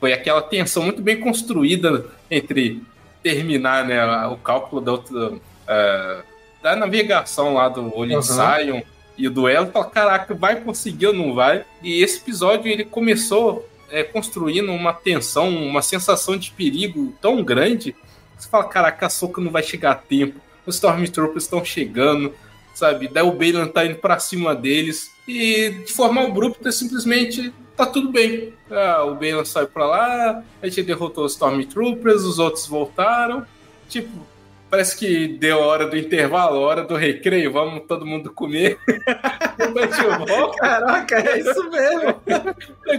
foi aquela tensão muito bem construída entre terminar né, o cálculo da outra. Uh, da navegação lá do Olho uhum. Sion e o duelo, fala, caraca, vai conseguir ou não vai? E esse episódio ele começou é, construindo uma tensão, uma sensação de perigo tão grande. Você fala, caraca, a Soca não vai chegar a tempo, os Stormtroopers estão chegando, sabe? Daí o Balan tá indo pra cima deles. E de forma abrupta, simplesmente tá tudo bem. Ah, o Balan saiu pra lá, a gente derrotou os Stormtroopers, os outros voltaram. Tipo, parece que deu a hora do intervalo, a hora do recreio, vamos todo mundo comer. Caraca, é isso mesmo.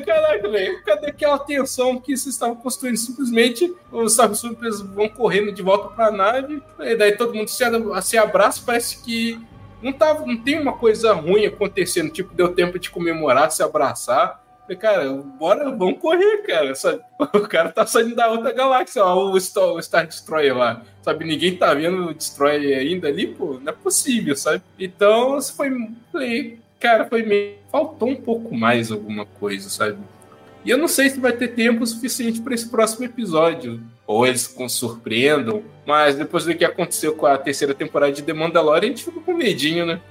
Caraca, velho, cadê aquela tensão que vocês estavam construindo? Simplesmente os Stormtroopers vão correndo de volta pra nave, e daí todo mundo se, se abraça, parece que não, tava, não tem uma coisa ruim acontecendo, tipo, deu tempo de comemorar, se abraçar. Falei, cara, bora, vamos correr, cara. Sabe? O cara tá saindo da outra galáxia, ó, o Star, o Star Destroyer lá. Sabe, ninguém tá vendo o Destroyer ainda ali, pô, não é possível, sabe? Então, foi. Falei, cara, foi meio. Faltou um pouco mais alguma coisa, sabe? E eu não sei se vai ter tempo suficiente para esse próximo episódio. Ou eles surpreendam. Mas depois do que aconteceu com a terceira temporada de The Mandalorian, a gente ficou com medinho, né?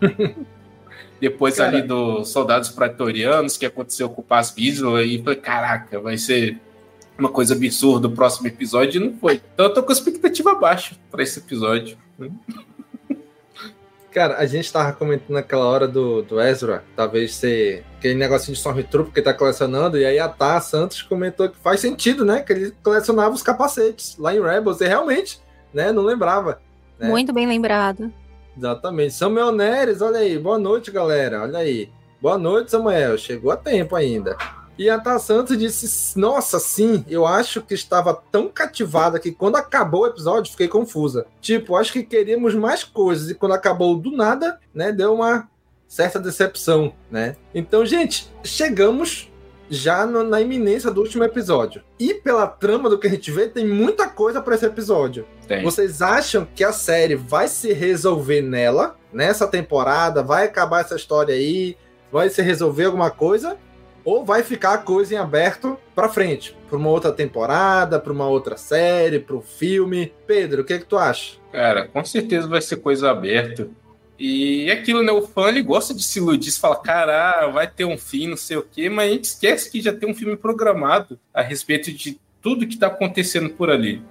depois Cara. ali dos soldados praetorianos, que aconteceu com o Paz Visual, e falei, caraca, vai ser uma coisa absurda o próximo episódio, e não foi. Então eu tô com expectativa baixa para esse episódio. Cara, a gente tava comentando naquela hora do, do Ezra, talvez ser aquele negocinho de Stormtrooper que tá colecionando, e aí a Tá Santos comentou que faz sentido, né? Que ele colecionava os capacetes lá em Rebels, e realmente, né? Não lembrava. Né? Muito bem lembrado. Exatamente. Samuel Neres, olha aí. Boa noite, galera. Olha aí. Boa noite, Samuel. Chegou a tempo ainda. E a Tá Santos disse: Nossa, sim, eu acho que estava tão cativada que quando acabou o episódio fiquei confusa. Tipo, acho que queríamos mais coisas e quando acabou do nada, né, deu uma certa decepção, né? Então, gente, chegamos já no, na iminência do último episódio. E pela trama do que a gente vê, tem muita coisa para esse episódio. Tem. Vocês acham que a série vai se resolver nela, nessa temporada? Vai acabar essa história aí? Vai se resolver alguma coisa? Ou vai ficar a coisa em aberto para frente? Para uma outra temporada, para uma outra série, para o filme? Pedro, o que, é que tu acha? Cara, com certeza vai ser coisa aberta. E aquilo, né? O fã ele gosta de se iludir, se fala, cara, vai ter um fim, não sei o quê, mas a gente esquece que já tem um filme programado a respeito de tudo que tá acontecendo por ali.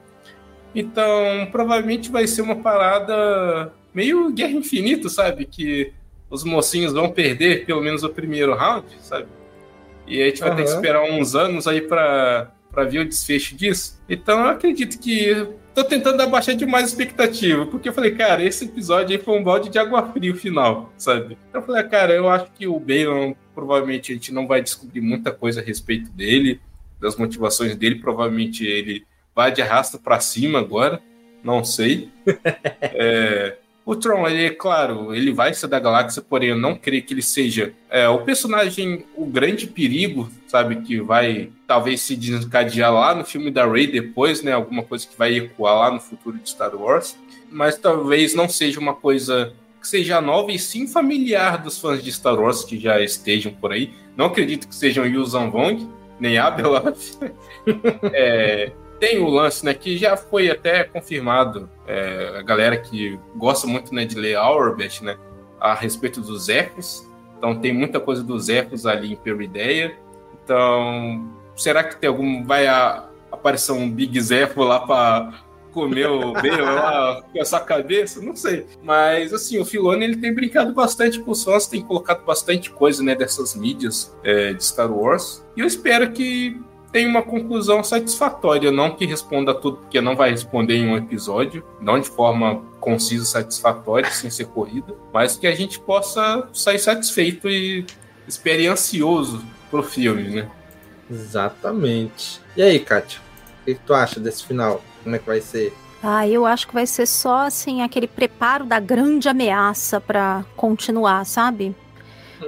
Então, provavelmente vai ser uma parada meio Guerra Infinita, sabe? Que os mocinhos vão perder pelo menos o primeiro round, sabe? E a gente vai ter que esperar uns anos aí pra ver o desfecho disso. Então, eu acredito que tô tentando abaixar demais a expectativa, porque eu falei, cara, esse episódio aí foi um balde de água fria o final, sabe? Então eu falei, cara, eu acho que o Balon, provavelmente a gente não vai descobrir muita coisa a respeito dele, das motivações dele, provavelmente ele vai de arrasta pra cima agora, não sei. É, o Tron, ele é claro, ele vai ser da galáxia, porém eu não creio que ele seja é, o personagem, o grande perigo, sabe, que vai talvez se desencadear lá no filme da Rey depois, né, alguma coisa que vai ecoar lá no futuro de Star Wars, mas talvez não seja uma coisa que seja nova e sim familiar dos fãs de Star Wars que já estejam por aí. Não acredito que sejam Yu Vong, nem Abelard. é, tem o lance, né, que já foi até confirmado, é, a galera que gosta muito, né, de ler Auerbach, né, a respeito dos ecos, então tem muita coisa dos ecos ali em Perideia, então será que tem algum, vai a, aparecer um Big Zepho lá para comer o Bale lá com essa cabeça? Não sei, mas assim, o Filoni ele tem brincado bastante com os fãs, tem colocado bastante coisa, né, dessas mídias é, de Star Wars, e eu espero que tem uma conclusão satisfatória, não que responda tudo, porque não vai responder em um episódio, não de forma concisa, satisfatória, sem ser corrida, mas que a gente possa sair satisfeito e espere ansioso pro filme, né? Exatamente. E aí, Kátia? O que, que tu acha desse final? Como é que vai ser? Ah, eu acho que vai ser só assim aquele preparo da grande ameaça pra continuar, sabe?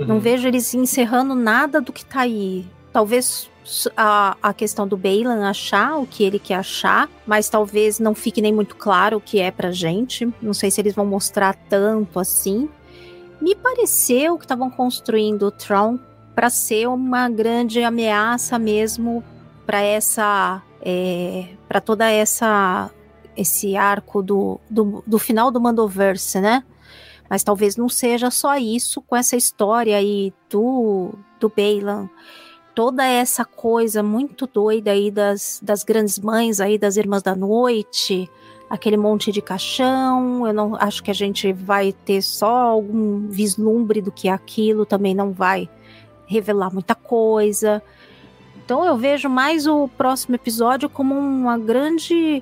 Não vejo eles encerrando nada do que tá aí. Talvez a, a questão do Bailan achar o que ele quer achar, mas talvez não fique nem muito claro o que é pra gente. Não sei se eles vão mostrar tanto assim. Me pareceu que estavam construindo o Tron para ser uma grande ameaça mesmo para essa é, para toda essa esse arco do, do, do final do Mandoverse, né? Mas talvez não seja só isso com essa história aí do, do Bailan. Toda essa coisa muito doida aí das, das grandes mães aí, das Irmãs da Noite, aquele monte de caixão. Eu não acho que a gente vai ter só algum vislumbre do que é aquilo, também não vai revelar muita coisa. Então eu vejo mais o próximo episódio como uma grande.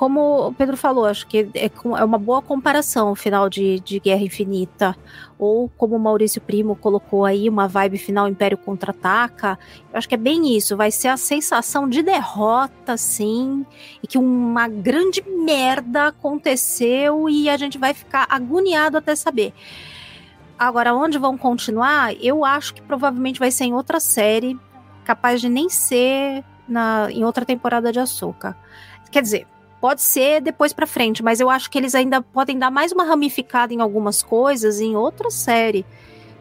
Como o Pedro falou, acho que é, é uma boa comparação o final de, de Guerra Infinita. Ou como o Maurício Primo colocou aí, uma vibe final Império Contra-Ataca. Eu acho que é bem isso. Vai ser a sensação de derrota, sim. E que uma grande merda aconteceu e a gente vai ficar agoniado até saber. Agora, onde vão continuar? Eu acho que provavelmente vai ser em outra série, capaz de nem ser na, em outra temporada de Açúcar. Quer dizer, pode ser depois pra frente, mas eu acho que eles ainda podem dar mais uma ramificada em algumas coisas em outra série.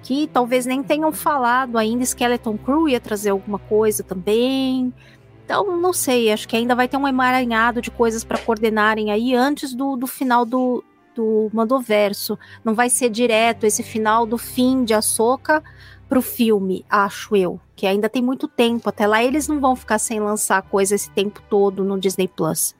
Que talvez nem tenham falado ainda. Skeleton Crew ia trazer alguma coisa também. Então, não sei, acho que ainda vai ter um emaranhado de coisas para coordenarem aí antes do, do final do, do Mandoverso. Não vai ser direto esse final do fim de Ahsoka pro filme, acho eu. Que ainda tem muito tempo. Até lá eles não vão ficar sem lançar coisa esse tempo todo no Disney Plus.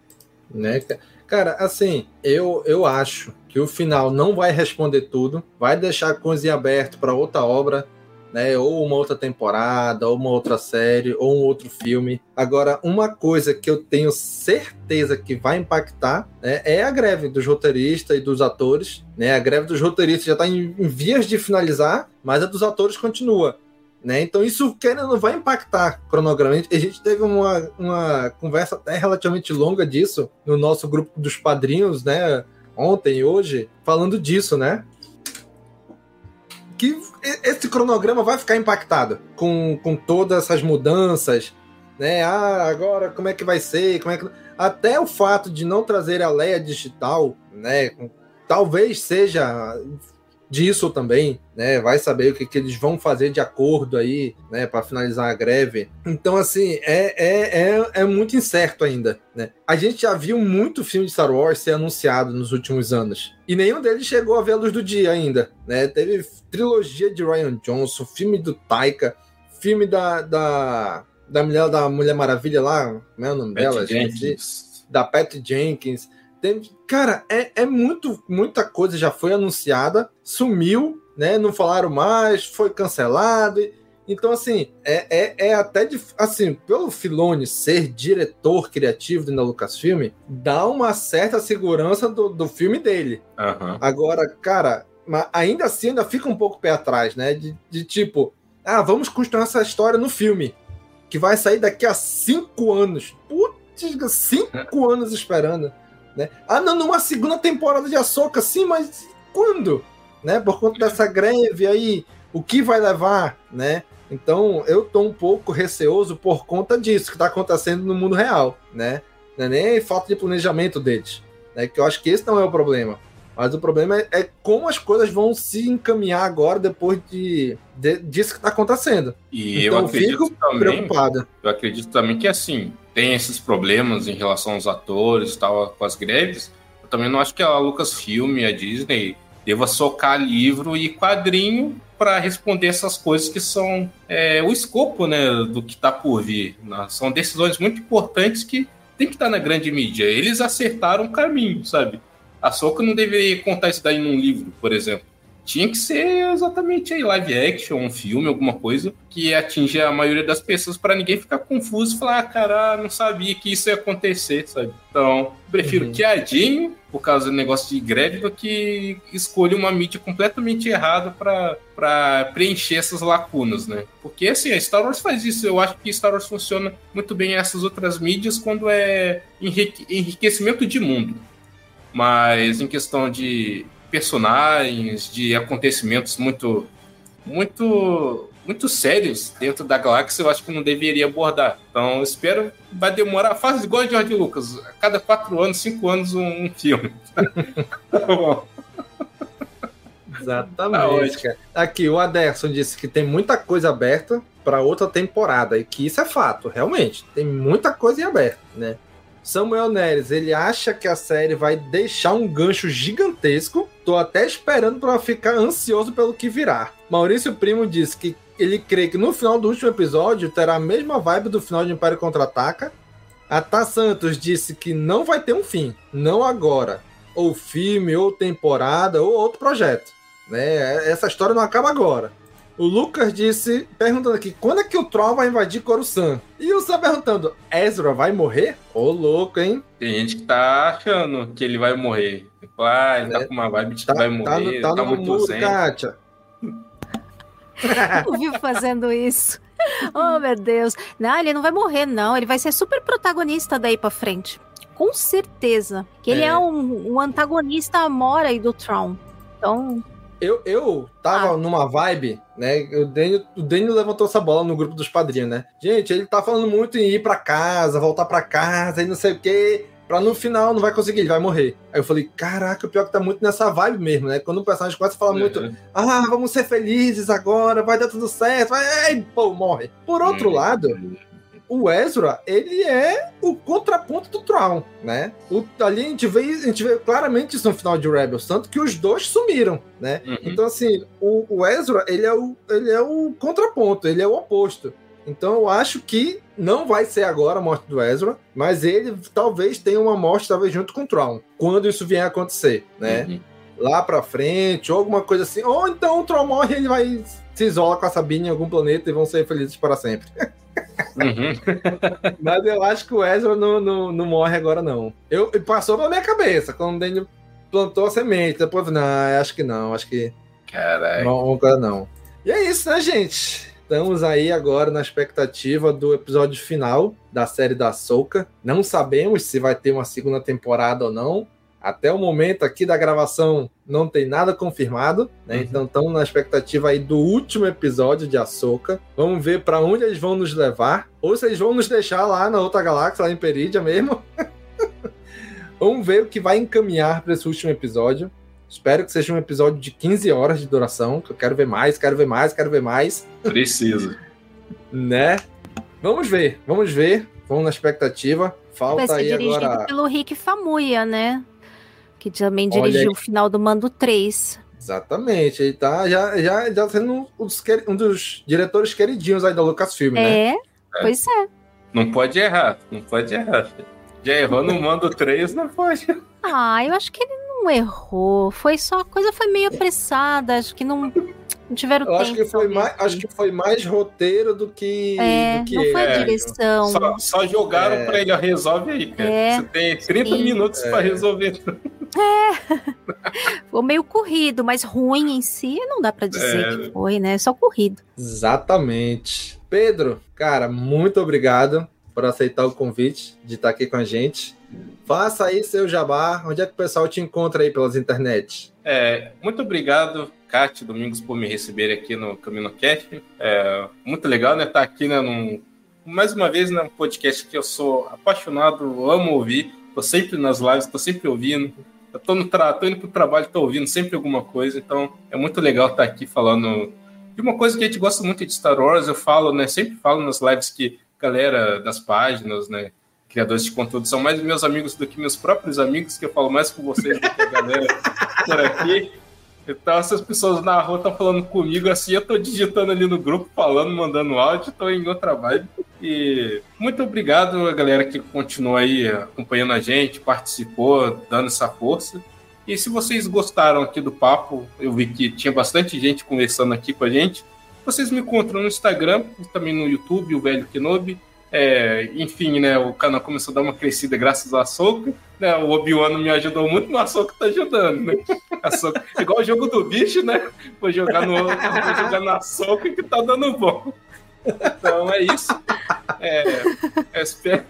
Né? ca- Cara, assim, eu, eu acho que o final não vai responder tudo, vai deixar a coisa em aberto para outra obra, né? Ou uma outra temporada, ou uma outra série, ou um outro filme. Agora, uma coisa que eu tenho certeza que vai impactar né, é a greve dos roteiristas e dos atores. Né? A greve dos roteiristas já está em, em vias de finalizar, mas a dos atores continua. Né? Então isso querendo vai impactar cronograficamente. A gente teve uma, uma conversa até relativamente longa disso no nosso grupo dos padrinhos, né? Ontem e hoje, falando disso, né? que esse cronograma vai ficar impactado com, com todas essas mudanças, né? Ah, agora como é que vai ser? Como é que... Até o fato de não trazer a Leia digital, né? Talvez seja disso também, né? Vai saber o que, que eles vão fazer de acordo aí, né? Para finalizar a greve. Então, assim, é, é, é, é, muito incerto ainda, né? A gente já viu muito filme de Star Wars ser anunciado nos últimos anos. E nenhum deles chegou a ver a luz do dia ainda, né? Teve trilogia de Ryan Johnson, filme do Taika, filme da, da, da mulher da Mulher Maravilha lá, como é o nome Pat dela? Jenkins. Da Pat Jenkins. Tem, cara, é, é muito, muita coisa já foi anunciada, sumiu, né? Não falaram mais, foi cancelado. Então, assim, é, é, é até de, assim, pelo Filone ser diretor criativo da Lucasfilm, dá uma certa segurança do, do filme dele. Uhum. Agora, cara, ainda assim ainda fica um pouco pé atrás, né? De, de tipo, ah, vamos construir essa história no filme. Que vai sair daqui a cinco anos. Putz, cinco anos esperando. Né? Ah, não, numa segunda temporada de Açoka, sim, mas quando? Né? Por conta dessa greve aí, o que vai levar, né? Então, eu tô um pouco receoso por conta disso que está acontecendo no mundo real, né? Não é nem falta de planejamento deles, né? Que eu acho que esse não é o problema. Mas o problema é, é como as coisas vão se encaminhar agora depois de, de disso que está acontecendo. E então, eu acredito fico também, preocupado. Eu acredito também que assim, tem esses problemas em relação aos atores tal, com as greves. Eu também não acho que a Lucasfilm e a Disney deva socar livro e quadrinho para responder essas coisas que são é, o escopo né, do que está por vir. Né? São decisões muito importantes que tem que estar tá na grande mídia. Eles acertaram o caminho, sabe? A Soca não deveria contar isso daí num livro, por exemplo. Tinha que ser exatamente aí, live action, um filme, alguma coisa que atinja a maioria das pessoas para ninguém ficar confuso e falar, ah, cara, não sabia que isso ia acontecer, sabe? Então, prefiro uhum. por causa do negócio de greve, do que escolher uma mídia completamente errada para preencher essas lacunas, né? Porque, assim, a Star Wars faz isso. Eu acho que Star Wars funciona muito bem essas outras mídias quando é enrique enriquecimento de mundo. Mas em questão de personagens, de acontecimentos muito, muito, muito sérios dentro da galáxia, eu acho que não deveria abordar. Então, espero vai demorar. Faz igual a George Lucas, a cada quatro anos, cinco anos um, um filme. tá bom. Exatamente, cara. Aqui, o Aderson disse que tem muita coisa aberta para outra temporada e que isso é fato, realmente. Tem muita coisa em aberto, né? Samuel Neres, ele acha que a série vai deixar um gancho gigantesco. Tô até esperando para ficar ansioso pelo que virá. Maurício Primo disse que ele crê que no final do último episódio terá a mesma vibe do final de Império Contra-Ataca. A Tá Santos disse que não vai ter um fim, não agora. Ou filme, ou temporada, ou outro projeto. Né? Essa história não acaba agora. O Lucas disse, perguntando aqui, quando é que o Troll vai invadir Coruscant? E o Sam perguntando, Ezra vai morrer? Ô, louco, hein? Tem gente que tá achando que ele vai morrer. Ah, ele tá é, tá com uma vibe de tá, que vai morrer, tá, no, tá, tá no muito zen. Kátia. Eu vivo fazendo isso. Oh, meu Deus. Não, ele não vai morrer, não. Ele vai ser super protagonista daí pra frente. Com certeza. Que ele é, É. um, um antagonista mora aí do Tron. Então, Eu, eu tava numa vibe, né? O Daniel, o Daniel levantou essa bola no grupo dos padrinhos, né? Gente, ele tá falando muito em ir pra casa, voltar pra casa e não sei o quê. Pra no final não vai conseguir, ele vai morrer. Aí eu falei, caraca, o pior é que tá muito nessa vibe mesmo, né? Quando o personagem começa a falar muito, ah, vamos ser felizes agora, vai dar tudo certo, vai, ai, pô, morre. Por outro Hum. lado, o Ezra, ele é o contraponto do Traum, né? O, ali a gente, vê, a gente vê claramente isso no final de Rebels, tanto que os dois sumiram, né? Então, assim, o, o Ezra, ele é o, ele é o contraponto, ele é o oposto. Então, eu acho que não vai ser agora a morte do Ezra, mas ele talvez tenha uma morte, talvez junto com o Traum, quando isso vier a acontecer, né? Lá pra frente, ou alguma coisa assim. Ou então o Traum morre e ele vai se isola com a Sabine em algum planeta e vão ser felizes para sempre. Mas eu acho que o Ezra não, não, não morre agora, não. Eu, passou pela minha cabeça quando o Daniel plantou a semente. Depois, não, acho que não, acho que. Caralho. Não, não. E é isso, né, gente? Estamos aí agora na expectativa do episódio final da série da Soca. Não sabemos se vai ter uma segunda temporada ou não. Até o momento aqui da gravação não tem nada confirmado, né? Uhum. Então estamos na expectativa aí do último episódio de Ahsoka. Vamos ver para onde eles vão nos levar, ou se eles vão nos deixar lá na outra galáxia, lá em Peridia mesmo. Vamos ver o que vai encaminhar para esse último episódio. Espero que seja um episódio de 15 horas de duração, que eu quero ver mais, quero ver mais, quero ver mais. Precisa. né? Vamos ver, vamos ver. Vamos na expectativa. Falta Vai ser aí dirigido agora. pelo Rick Famuya, né? Que também dirigiu o final do Mando 3. Exatamente, ele tá já, já, já sendo um dos, um dos diretores queridinhos aí da Lucasfilm, é, né? Pois é. Não pode errar, não pode errar. Já errou no Mando 3, não pode. Ah, eu acho que ele não errou. Foi só a coisa foi meio apressada, acho que não não tiveram eu tempo. Acho que, foi mais, acho que foi mais roteiro do que. É, do que não foi é. a direção. Só, só jogaram É. pra ele, resolve aí, cara. É, Você tem 30 sim. minutos pra É. Foi meio corrido, mas ruim em si não dá pra dizer É. que foi, né? Só corrido. Exatamente. Pedro, cara, muito obrigado por aceitar o convite de estar aqui com a gente. Faça aí seu jabá. Onde é que o pessoal te encontra aí pelas internet? É, muito obrigado, Cátia Domingos, por me receber aqui no CaminoCast. É muito legal, né? Estar aqui, né? Num, mais uma vez, num podcast que eu sou apaixonado, amo ouvir. Tô sempre nas lives, tô sempre ouvindo. Eu tô, no tra tô indo pro trabalho, tô ouvindo sempre alguma coisa. Então, é muito legal estar aqui falando de uma coisa que a gente gosta muito de Star Wars. Eu falo, né? Sempre falo nas lives que galera das páginas, né? Criadores de conteúdo são mais meus amigos do que meus próprios amigos, que eu falo mais com vocês do que a galera por aqui. Então, essas pessoas na rua estão falando comigo assim, eu tô digitando ali no grupo, falando, mandando áudio, tô em outra vibe. E muito obrigado a galera que continuou aí acompanhando a gente, participou, dando essa força. E se vocês gostaram aqui do papo, eu vi que tinha bastante gente conversando aqui com a gente. Vocês me encontram no Instagram, também no YouTube, o Velho Kenobi. É, enfim, né, o canal começou a dar uma crescida graças a Soca. Né, o Obi-Wan me ajudou muito, mas a Soca tá ajudando, né? Ahsoka- igual o jogo do bicho, né? Vou jogar, no, vou jogar na Soca que tá dando bom. Então é isso. É, eu espero.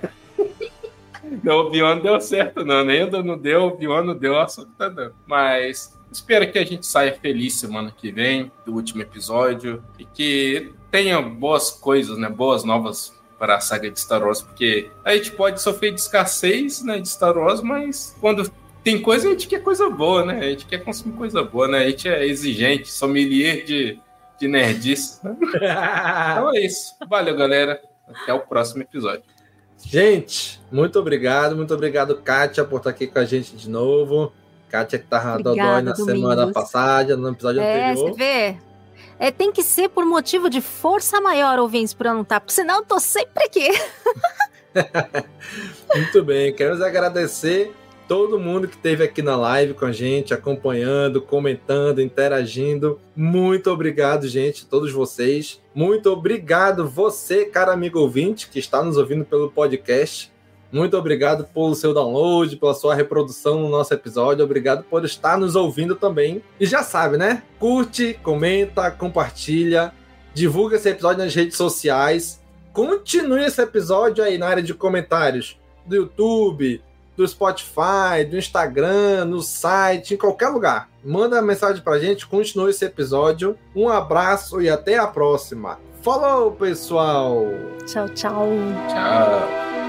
Não, o Obi-Wan deu certo, não. Ainda não deu, o Obi-Wan não deu, a Soca tá dando. Mas espero que a gente saia feliz semana que vem, do último episódio, e que tenha boas coisas, né? Boas novas para a saga de Star Wars, porque a gente pode sofrer de escassez né, de Star Wars, mas quando tem coisa, a gente quer coisa boa, né? A gente quer consumir coisa boa, né? A gente é exigente, sommelier de, de nerdice. né? então é isso. Valeu, galera. Até o próximo episódio. Gente, muito obrigado, muito obrigado, Kátia, por estar aqui com a gente de novo. Kátia que tava Obrigada, dodói na semana Domingos. passada, no episódio É, anterior. você vê? É, tem que ser por motivo de força maior, ouvintes, eu não estar, porque senão eu tô sempre aqui. Muito bem, queremos agradecer todo mundo que esteve aqui na live com a gente, acompanhando, comentando, interagindo. Muito obrigado, gente, todos vocês. Muito obrigado você, cara amigo ouvinte, que está nos ouvindo pelo podcast. Muito obrigado pelo seu download, pela sua reprodução no nosso episódio. Obrigado por estar nos ouvindo também. E já sabe, né? Curte, comenta, compartilha, divulga esse episódio nas redes sociais. Continue esse episódio aí na área de comentários do YouTube, do Spotify, do Instagram, no site, em qualquer lugar. Manda uma mensagem pra gente, continue esse episódio. Um abraço e até a próxima. Falou, pessoal! Tchau, tchau. Tchau.